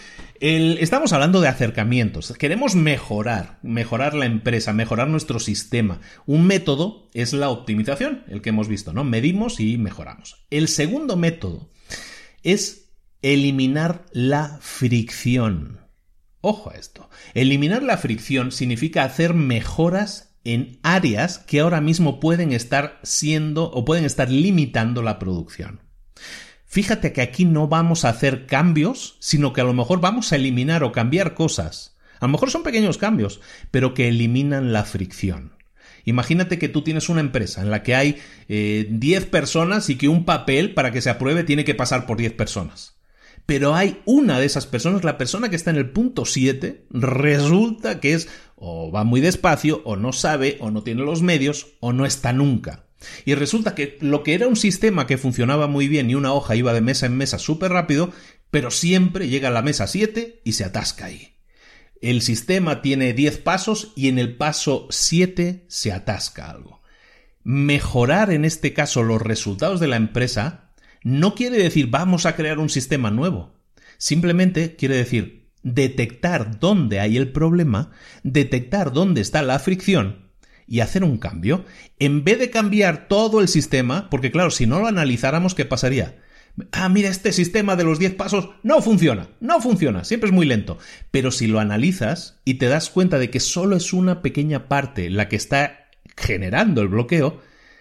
estamos hablando de acercamientos. Queremos mejorar, mejorar la empresa, mejorar nuestro sistema. Un método es la optimización, el que hemos visto, ¿no? Medimos y mejoramos. El segundo método es eliminar la fricción. Ojo a esto. Eliminar la fricción significa hacer mejoras en áreas que ahora mismo pueden estar siendo o pueden estar limitando la producción. Fíjate que aquí no vamos a hacer cambios, sino que a lo mejor vamos a eliminar o cambiar cosas. A lo mejor son pequeños cambios, pero que eliminan la fricción. Imagínate que tú tienes una empresa en la que hay 10 eh, personas y que un papel para que se apruebe tiene que pasar por 10 personas pero hay una de esas personas, la persona que está en el punto 7, resulta que es o va muy despacio, o no sabe, o no tiene los medios, o no está nunca. Y resulta que lo que era un sistema que funcionaba muy bien y una hoja iba de mesa en mesa súper rápido, pero siempre llega a la mesa 7 y se atasca ahí. El sistema tiene 10 pasos y en el paso 7 se atasca algo. Mejorar en este caso los resultados de la empresa no quiere decir vamos a crear un sistema nuevo. Simplemente quiere decir detectar dónde hay el problema, detectar dónde está la fricción y hacer un cambio. En vez de cambiar todo el sistema, porque claro, si no lo analizáramos, ¿qué pasaría? Ah, mira, este sistema de los 10 pasos no funciona, no funciona, siempre es muy lento. Pero si lo analizas y te das cuenta de que solo es una pequeña parte la que está generando el bloqueo,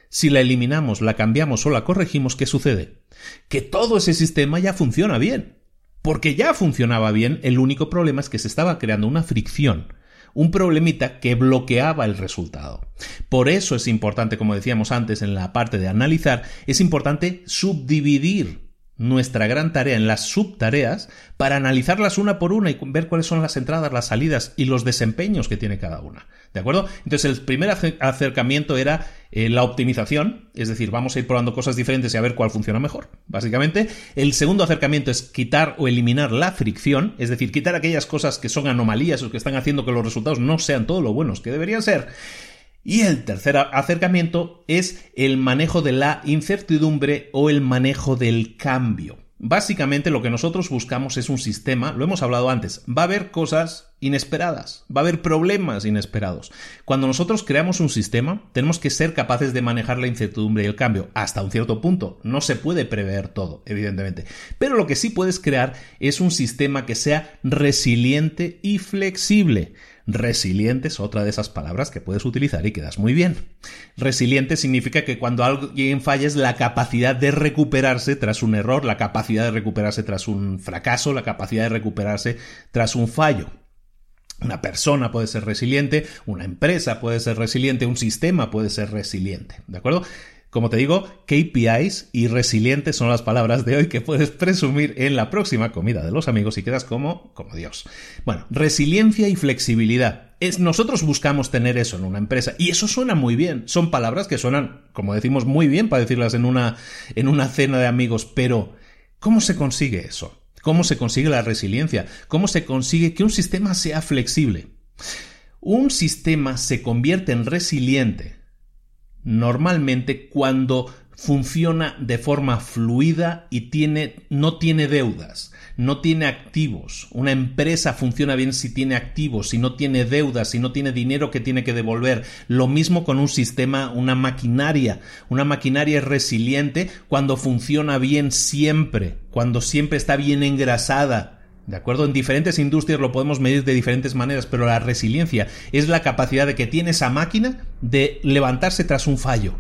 si la eliminamos, la cambiamos o la corregimos, ¿qué sucede? Que todo ese sistema ya funciona bien. Porque ya funcionaba bien, el único problema es que se estaba creando una fricción un problemita que bloqueaba el resultado. Por eso es importante, como decíamos antes en la parte de analizar, es importante subdividir nuestra gran tarea en las subtareas para analizarlas una por una y ver cuáles son las entradas, las salidas y los desempeños que tiene cada una. ¿De acuerdo? Entonces el primer acercamiento era eh, la optimización, es decir, vamos a ir probando cosas diferentes y a ver cuál funciona mejor, básicamente. El segundo acercamiento es quitar o eliminar la fricción, es decir, quitar aquellas cosas que son anomalías o que están haciendo que los resultados no sean todo lo buenos que deberían ser. Y el tercer acercamiento es el manejo de la incertidumbre o el manejo del cambio. Básicamente lo que nosotros buscamos es un sistema, lo hemos hablado antes, va a haber cosas inesperadas, va a haber problemas inesperados. Cuando nosotros creamos un sistema, tenemos que ser capaces de manejar la incertidumbre y el cambio hasta un cierto punto. No se puede prever todo, evidentemente. Pero lo que sí puedes crear es un sistema que sea resiliente y flexible. Resiliente es otra de esas palabras que puedes utilizar y quedas muy bien. Resiliente significa que cuando alguien falla es la capacidad de recuperarse tras un error, la capacidad de recuperarse tras un fracaso, la capacidad de recuperarse tras un fallo. Una persona puede ser resiliente, una empresa puede ser resiliente, un sistema puede ser resiliente. ¿De acuerdo? Como te digo, KPIs y resilientes son las palabras de hoy que puedes presumir en la próxima comida de los amigos y quedas como, como Dios. Bueno, resiliencia y flexibilidad. Es, nosotros buscamos tener eso en una empresa y eso suena muy bien. Son palabras que suenan, como decimos, muy bien para decirlas en una, en una cena de amigos, pero ¿cómo se consigue eso? ¿Cómo se consigue la resiliencia? ¿Cómo se consigue que un sistema sea flexible? Un sistema se convierte en resiliente normalmente cuando funciona de forma fluida y tiene, no tiene deudas, no tiene activos. Una empresa funciona bien si tiene activos, si no tiene deudas, si no tiene dinero que tiene que devolver. Lo mismo con un sistema, una maquinaria. Una maquinaria es resiliente cuando funciona bien siempre, cuando siempre está bien engrasada, ¿De acuerdo? En diferentes industrias lo podemos medir de diferentes maneras, pero la resiliencia es la capacidad de que tiene esa máquina de levantarse tras un fallo.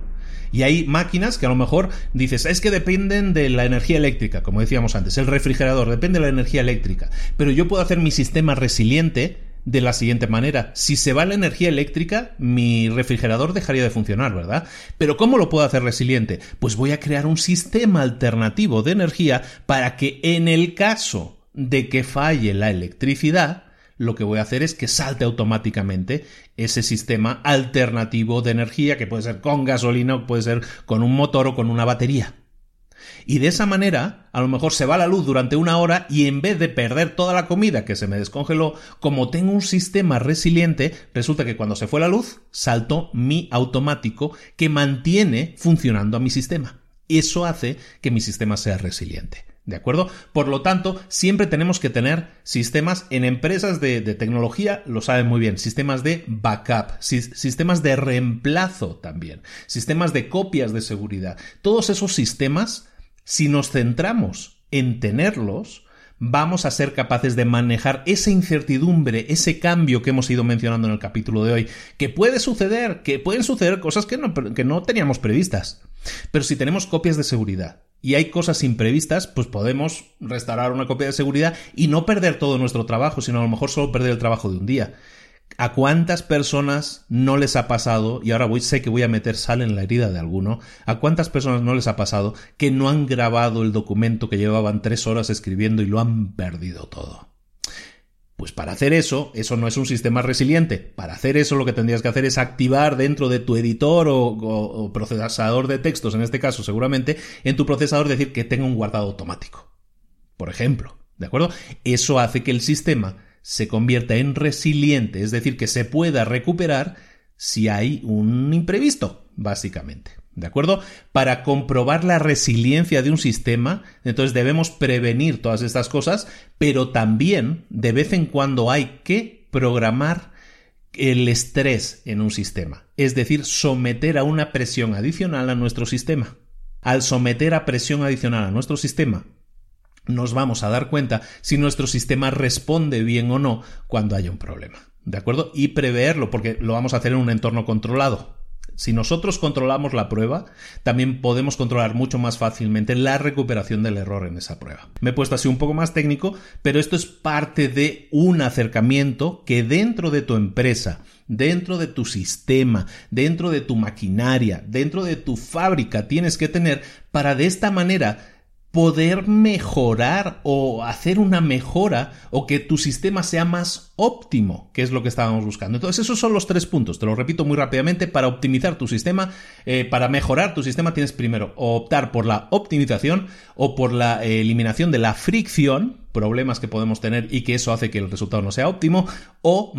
Y hay máquinas que a lo mejor dices, es que dependen de la energía eléctrica, como decíamos antes, el refrigerador depende de la energía eléctrica, pero yo puedo hacer mi sistema resiliente de la siguiente manera. Si se va la energía eléctrica, mi refrigerador dejaría de funcionar, ¿verdad? Pero ¿cómo lo puedo hacer resiliente? Pues voy a crear un sistema alternativo de energía para que en el caso de que falle la electricidad, lo que voy a hacer es que salte automáticamente ese sistema alternativo de energía, que puede ser con gasolina puede ser con un motor o con una batería. Y de esa manera, a lo mejor se va la luz durante una hora y en vez de perder toda la comida que se me descongeló, como tengo un sistema resiliente, resulta que cuando se fue la luz, saltó mi automático que mantiene funcionando a mi sistema. Eso hace que mi sistema sea resiliente. ¿De acuerdo? Por lo tanto, siempre tenemos que tener sistemas en empresas de, tecnología, lo saben muy bien, sistemas de backup, sistemas de reemplazo también, sistemas de copias de seguridad. Todos esos sistemas, si nos centramos en tenerlos, vamos a ser capaces de manejar esa incertidumbre, ese cambio que hemos ido mencionando en el capítulo de hoy, que puede suceder, que pueden suceder cosas que no, que no teníamos previstas. Pero si tenemos copias de seguridad, y hay cosas imprevistas, pues podemos restaurar una copia de seguridad y no perder todo nuestro trabajo, sino a lo mejor solo perder el trabajo de un día. ¿A cuántas personas no les ha pasado, y ahora voy, sé que voy a meter sal en la herida de alguno, a cuántas personas no les ha pasado que no han grabado el documento que llevaban tres horas escribiendo y lo han perdido todo? Pues para hacer eso, eso no es un sistema resiliente. Para hacer eso lo que tendrías que hacer es activar dentro de tu editor o, procesador de textos, en este caso seguramente, en tu procesador decir que tenga un guardado automático. Por ejemplo, ¿de acuerdo? Eso hace que el sistema se convierta en resiliente, es decir, que se pueda recuperar si hay un imprevisto, básicamente. ¿De acuerdo? Para comprobar la resiliencia de un sistema, entonces debemos prevenir todas estas cosas, pero también de vez en cuando hay que programar el estrés en un sistema, es decir, someter a una presión adicional a nuestro sistema. al someter a presión adicional a nuestro sistema, nos vamos a dar cuenta si nuestro sistema responde bien o no cuando haya un problema. ¿De acuerdo? Y preverlo, porque lo vamos a hacer en un entorno controlado. Si nosotros controlamos la prueba, también podemos controlar mucho más fácilmente la recuperación del error en esa prueba. Me he puesto así un poco más técnico, pero esto es parte de un acercamiento que dentro de tu empresa, dentro de tu sistema, dentro de tu maquinaria, dentro de tu fábrica tienes que tener para de esta manera poder mejorar o hacer una mejora o que tu sistema sea más óptimo, que es lo que estábamos buscando. Entonces, esos son los tres puntos. Te lo repito muy rápidamente. Para optimizar tu sistema, eh, para mejorar tu sistema, tienes primero optar por la optimización o por la eliminación de la fricción, problemas que podemos tener y que eso hace que el resultado no sea óptimo, o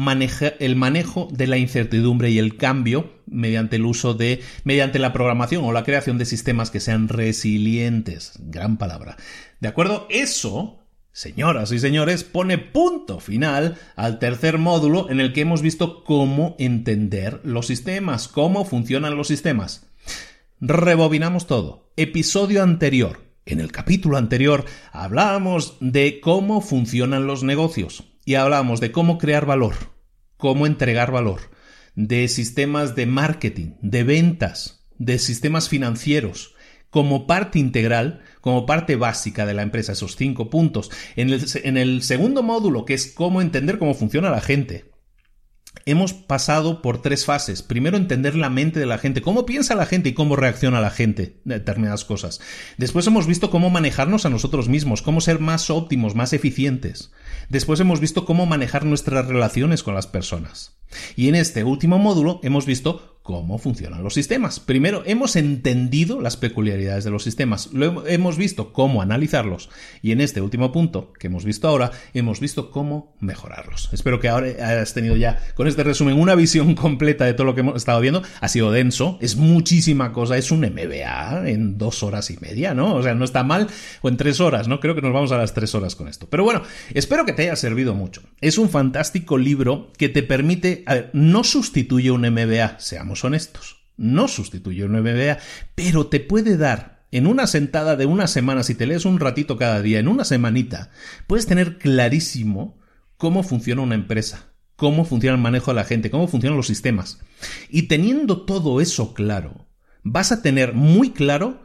el manejo de la incertidumbre y el cambio mediante el uso de, mediante la programación o la creación de sistemas que sean resilientes. Gran palabra. ¿De acuerdo? Eso Señoras y señores, pone punto final al tercer módulo en el que hemos visto cómo entender los sistemas, cómo funcionan los sistemas. Rebobinamos todo. Episodio anterior. En el capítulo anterior hablábamos de cómo funcionan los negocios y hablábamos de cómo crear valor, cómo entregar valor, de sistemas de marketing, de ventas, de sistemas financieros, como parte integral, como parte básica de la empresa, esos cinco puntos. En el, en el segundo módulo, que es cómo entender cómo funciona la gente, hemos pasado por tres fases. Primero, entender la mente de la gente, cómo piensa la gente y cómo reacciona la gente a determinadas cosas. Después hemos visto cómo manejarnos a nosotros mismos, cómo ser más óptimos, más eficientes. Después hemos visto cómo manejar nuestras relaciones con las personas. Y en este último módulo hemos visto cómo funcionan los sistemas. Primero, hemos entendido las peculiaridades de los sistemas, luego hemos visto cómo analizarlos y en este último punto que hemos visto ahora, hemos visto cómo mejorarlos. Espero que ahora hayas tenido ya con este resumen una visión completa de todo lo que hemos estado viendo. Ha sido denso, es muchísima cosa, es un MBA en dos horas y media, ¿no? O sea, no está mal, o en tres horas, ¿no? Creo que nos vamos a las tres horas con esto. Pero bueno, espero que te haya servido mucho. Es un fantástico libro que te permite, no sustituye un MBA, seamos honestos. No sustituye un MBA, pero te puede dar en una sentada de una semana, si te lees un ratito cada día, en una semanita, puedes tener clarísimo cómo funciona una empresa, cómo funciona el manejo de la gente, cómo funcionan los sistemas. Y teniendo todo eso claro, vas a tener muy claro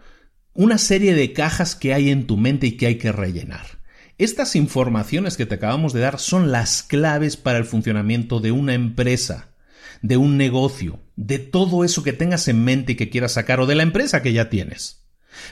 una serie de cajas que hay en tu mente y que hay que rellenar. Estas informaciones que te acabamos de dar son las claves para el funcionamiento de una empresa de un negocio, de todo eso que tengas en mente y que quieras sacar o de la empresa que ya tienes.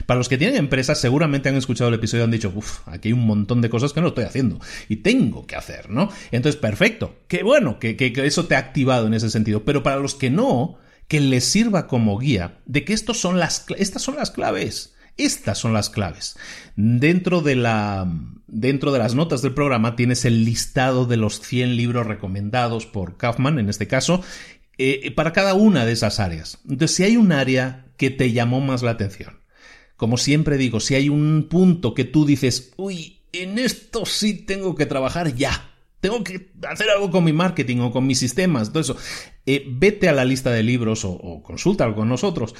Para los que tienen empresas, seguramente han escuchado el episodio y han dicho, uff, aquí hay un montón de cosas que no estoy haciendo y tengo que hacer, ¿no? Entonces, perfecto, qué bueno que, eso te ha activado en ese sentido. Pero para los que no, que les sirva como guía de que estas son las claves. Estas son las claves. Dentro de, la, dentro de las notas del programa tienes el listado de los 100 libros recomendados por Kaufman, en este caso, eh, para cada una de esas áreas. Entonces, si hay un área que te llamó más la atención, como siempre digo, si hay un punto que tú dices, uy, en esto sí tengo que trabajar ya, tengo que hacer algo con mi marketing o con mis sistemas, todo eso. Eh, vete a la lista de libros o, o consúltalo con nosotros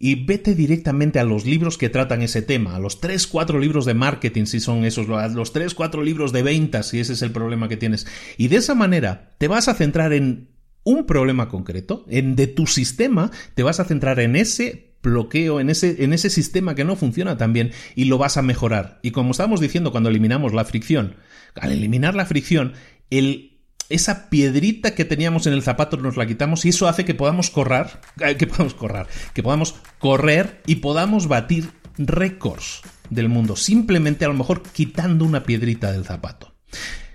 y vete directamente a los libros que tratan ese tema, a los 3, 4 libros de marketing si son esos, a los 3, 4 libros de ventas si ese es el problema que tienes. Y de esa manera te vas a centrar en un problema concreto, en de tu sistema, te vas a centrar en ese bloqueo, en ese, en ese sistema que no funciona tan bien y lo vas a mejorar. Y como estábamos diciendo cuando eliminamos la fricción, al eliminar la fricción, el esa piedrita que teníamos en el zapato nos la quitamos y eso hace que podamos correr, eh, que podamos correr, que podamos correr y podamos batir récords del mundo, simplemente a lo mejor quitando una piedrita del zapato.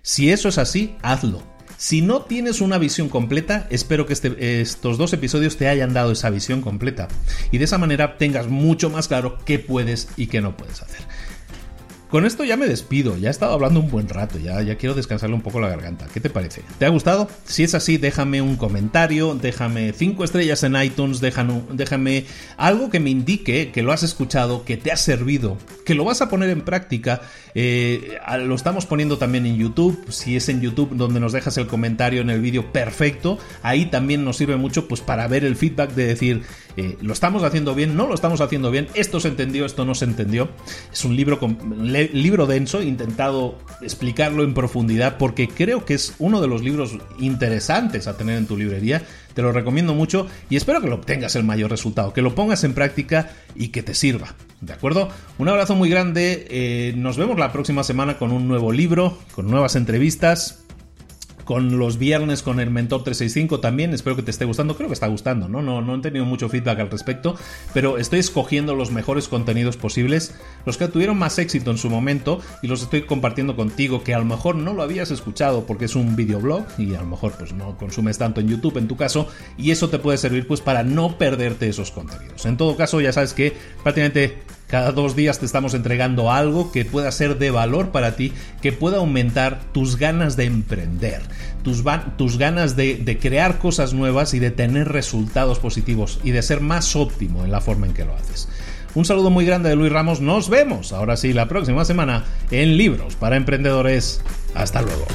Si eso es así, hazlo. Si no tienes una visión completa, espero que este, estos dos episodios te hayan dado esa visión completa y de esa manera tengas mucho más claro qué puedes y qué no puedes hacer. Con esto ya me despido, ya he estado hablando un buen rato, ya, quiero descansarle un poco la garganta. ¿Qué te parece? ¿Te ha gustado? Si es así, déjame un comentario, déjame cinco estrellas en iTunes, déjame, déjame algo que me indique que lo has escuchado, que te ha servido, que lo vas a poner en práctica. Eh, lo estamos poniendo también en YouTube. Si es en YouTube donde nos dejas el comentario en el vídeo, perfecto. Ahí también nos sirve mucho pues para ver el feedback de decir, eh, lo estamos haciendo bien, no lo estamos haciendo bien, esto se entendió, esto no se entendió. Es un libro con libro denso, he intentado explicarlo en profundidad porque creo que es uno de los libros interesantes a tener en tu librería. Te lo recomiendo mucho y espero que lo obtengas el mayor resultado, que lo pongas en práctica y que te sirva. ¿De acuerdo? Un abrazo muy grande. Eh, nos vemos la próxima semana con un nuevo libro, con nuevas entrevistas con los viernes con el Mentor 365 también. Espero que te esté gustando. Creo que está gustando, ¿no? No, no he tenido mucho feedback al respecto, pero estoy escogiendo los mejores contenidos posibles, los que tuvieron más éxito en su momento y los estoy compartiendo contigo que a lo mejor no lo habías escuchado porque es un videoblog y a lo mejor pues no consumes tanto en YouTube en tu caso y eso te puede servir pues para no perderte esos contenidos. En todo caso, ya sabes que prácticamente cada dos días te estamos entregando algo que pueda ser de valor para ti, que pueda aumentar tus ganas de emprender, tus, tus ganas de, de crear cosas nuevas y de tener resultados positivos y de ser más óptimo en la forma en que lo haces. Un saludo muy grande de Luis Ramos. Nos vemos ahora sí la próxima semana en Libros para Emprendedores. Hasta luego.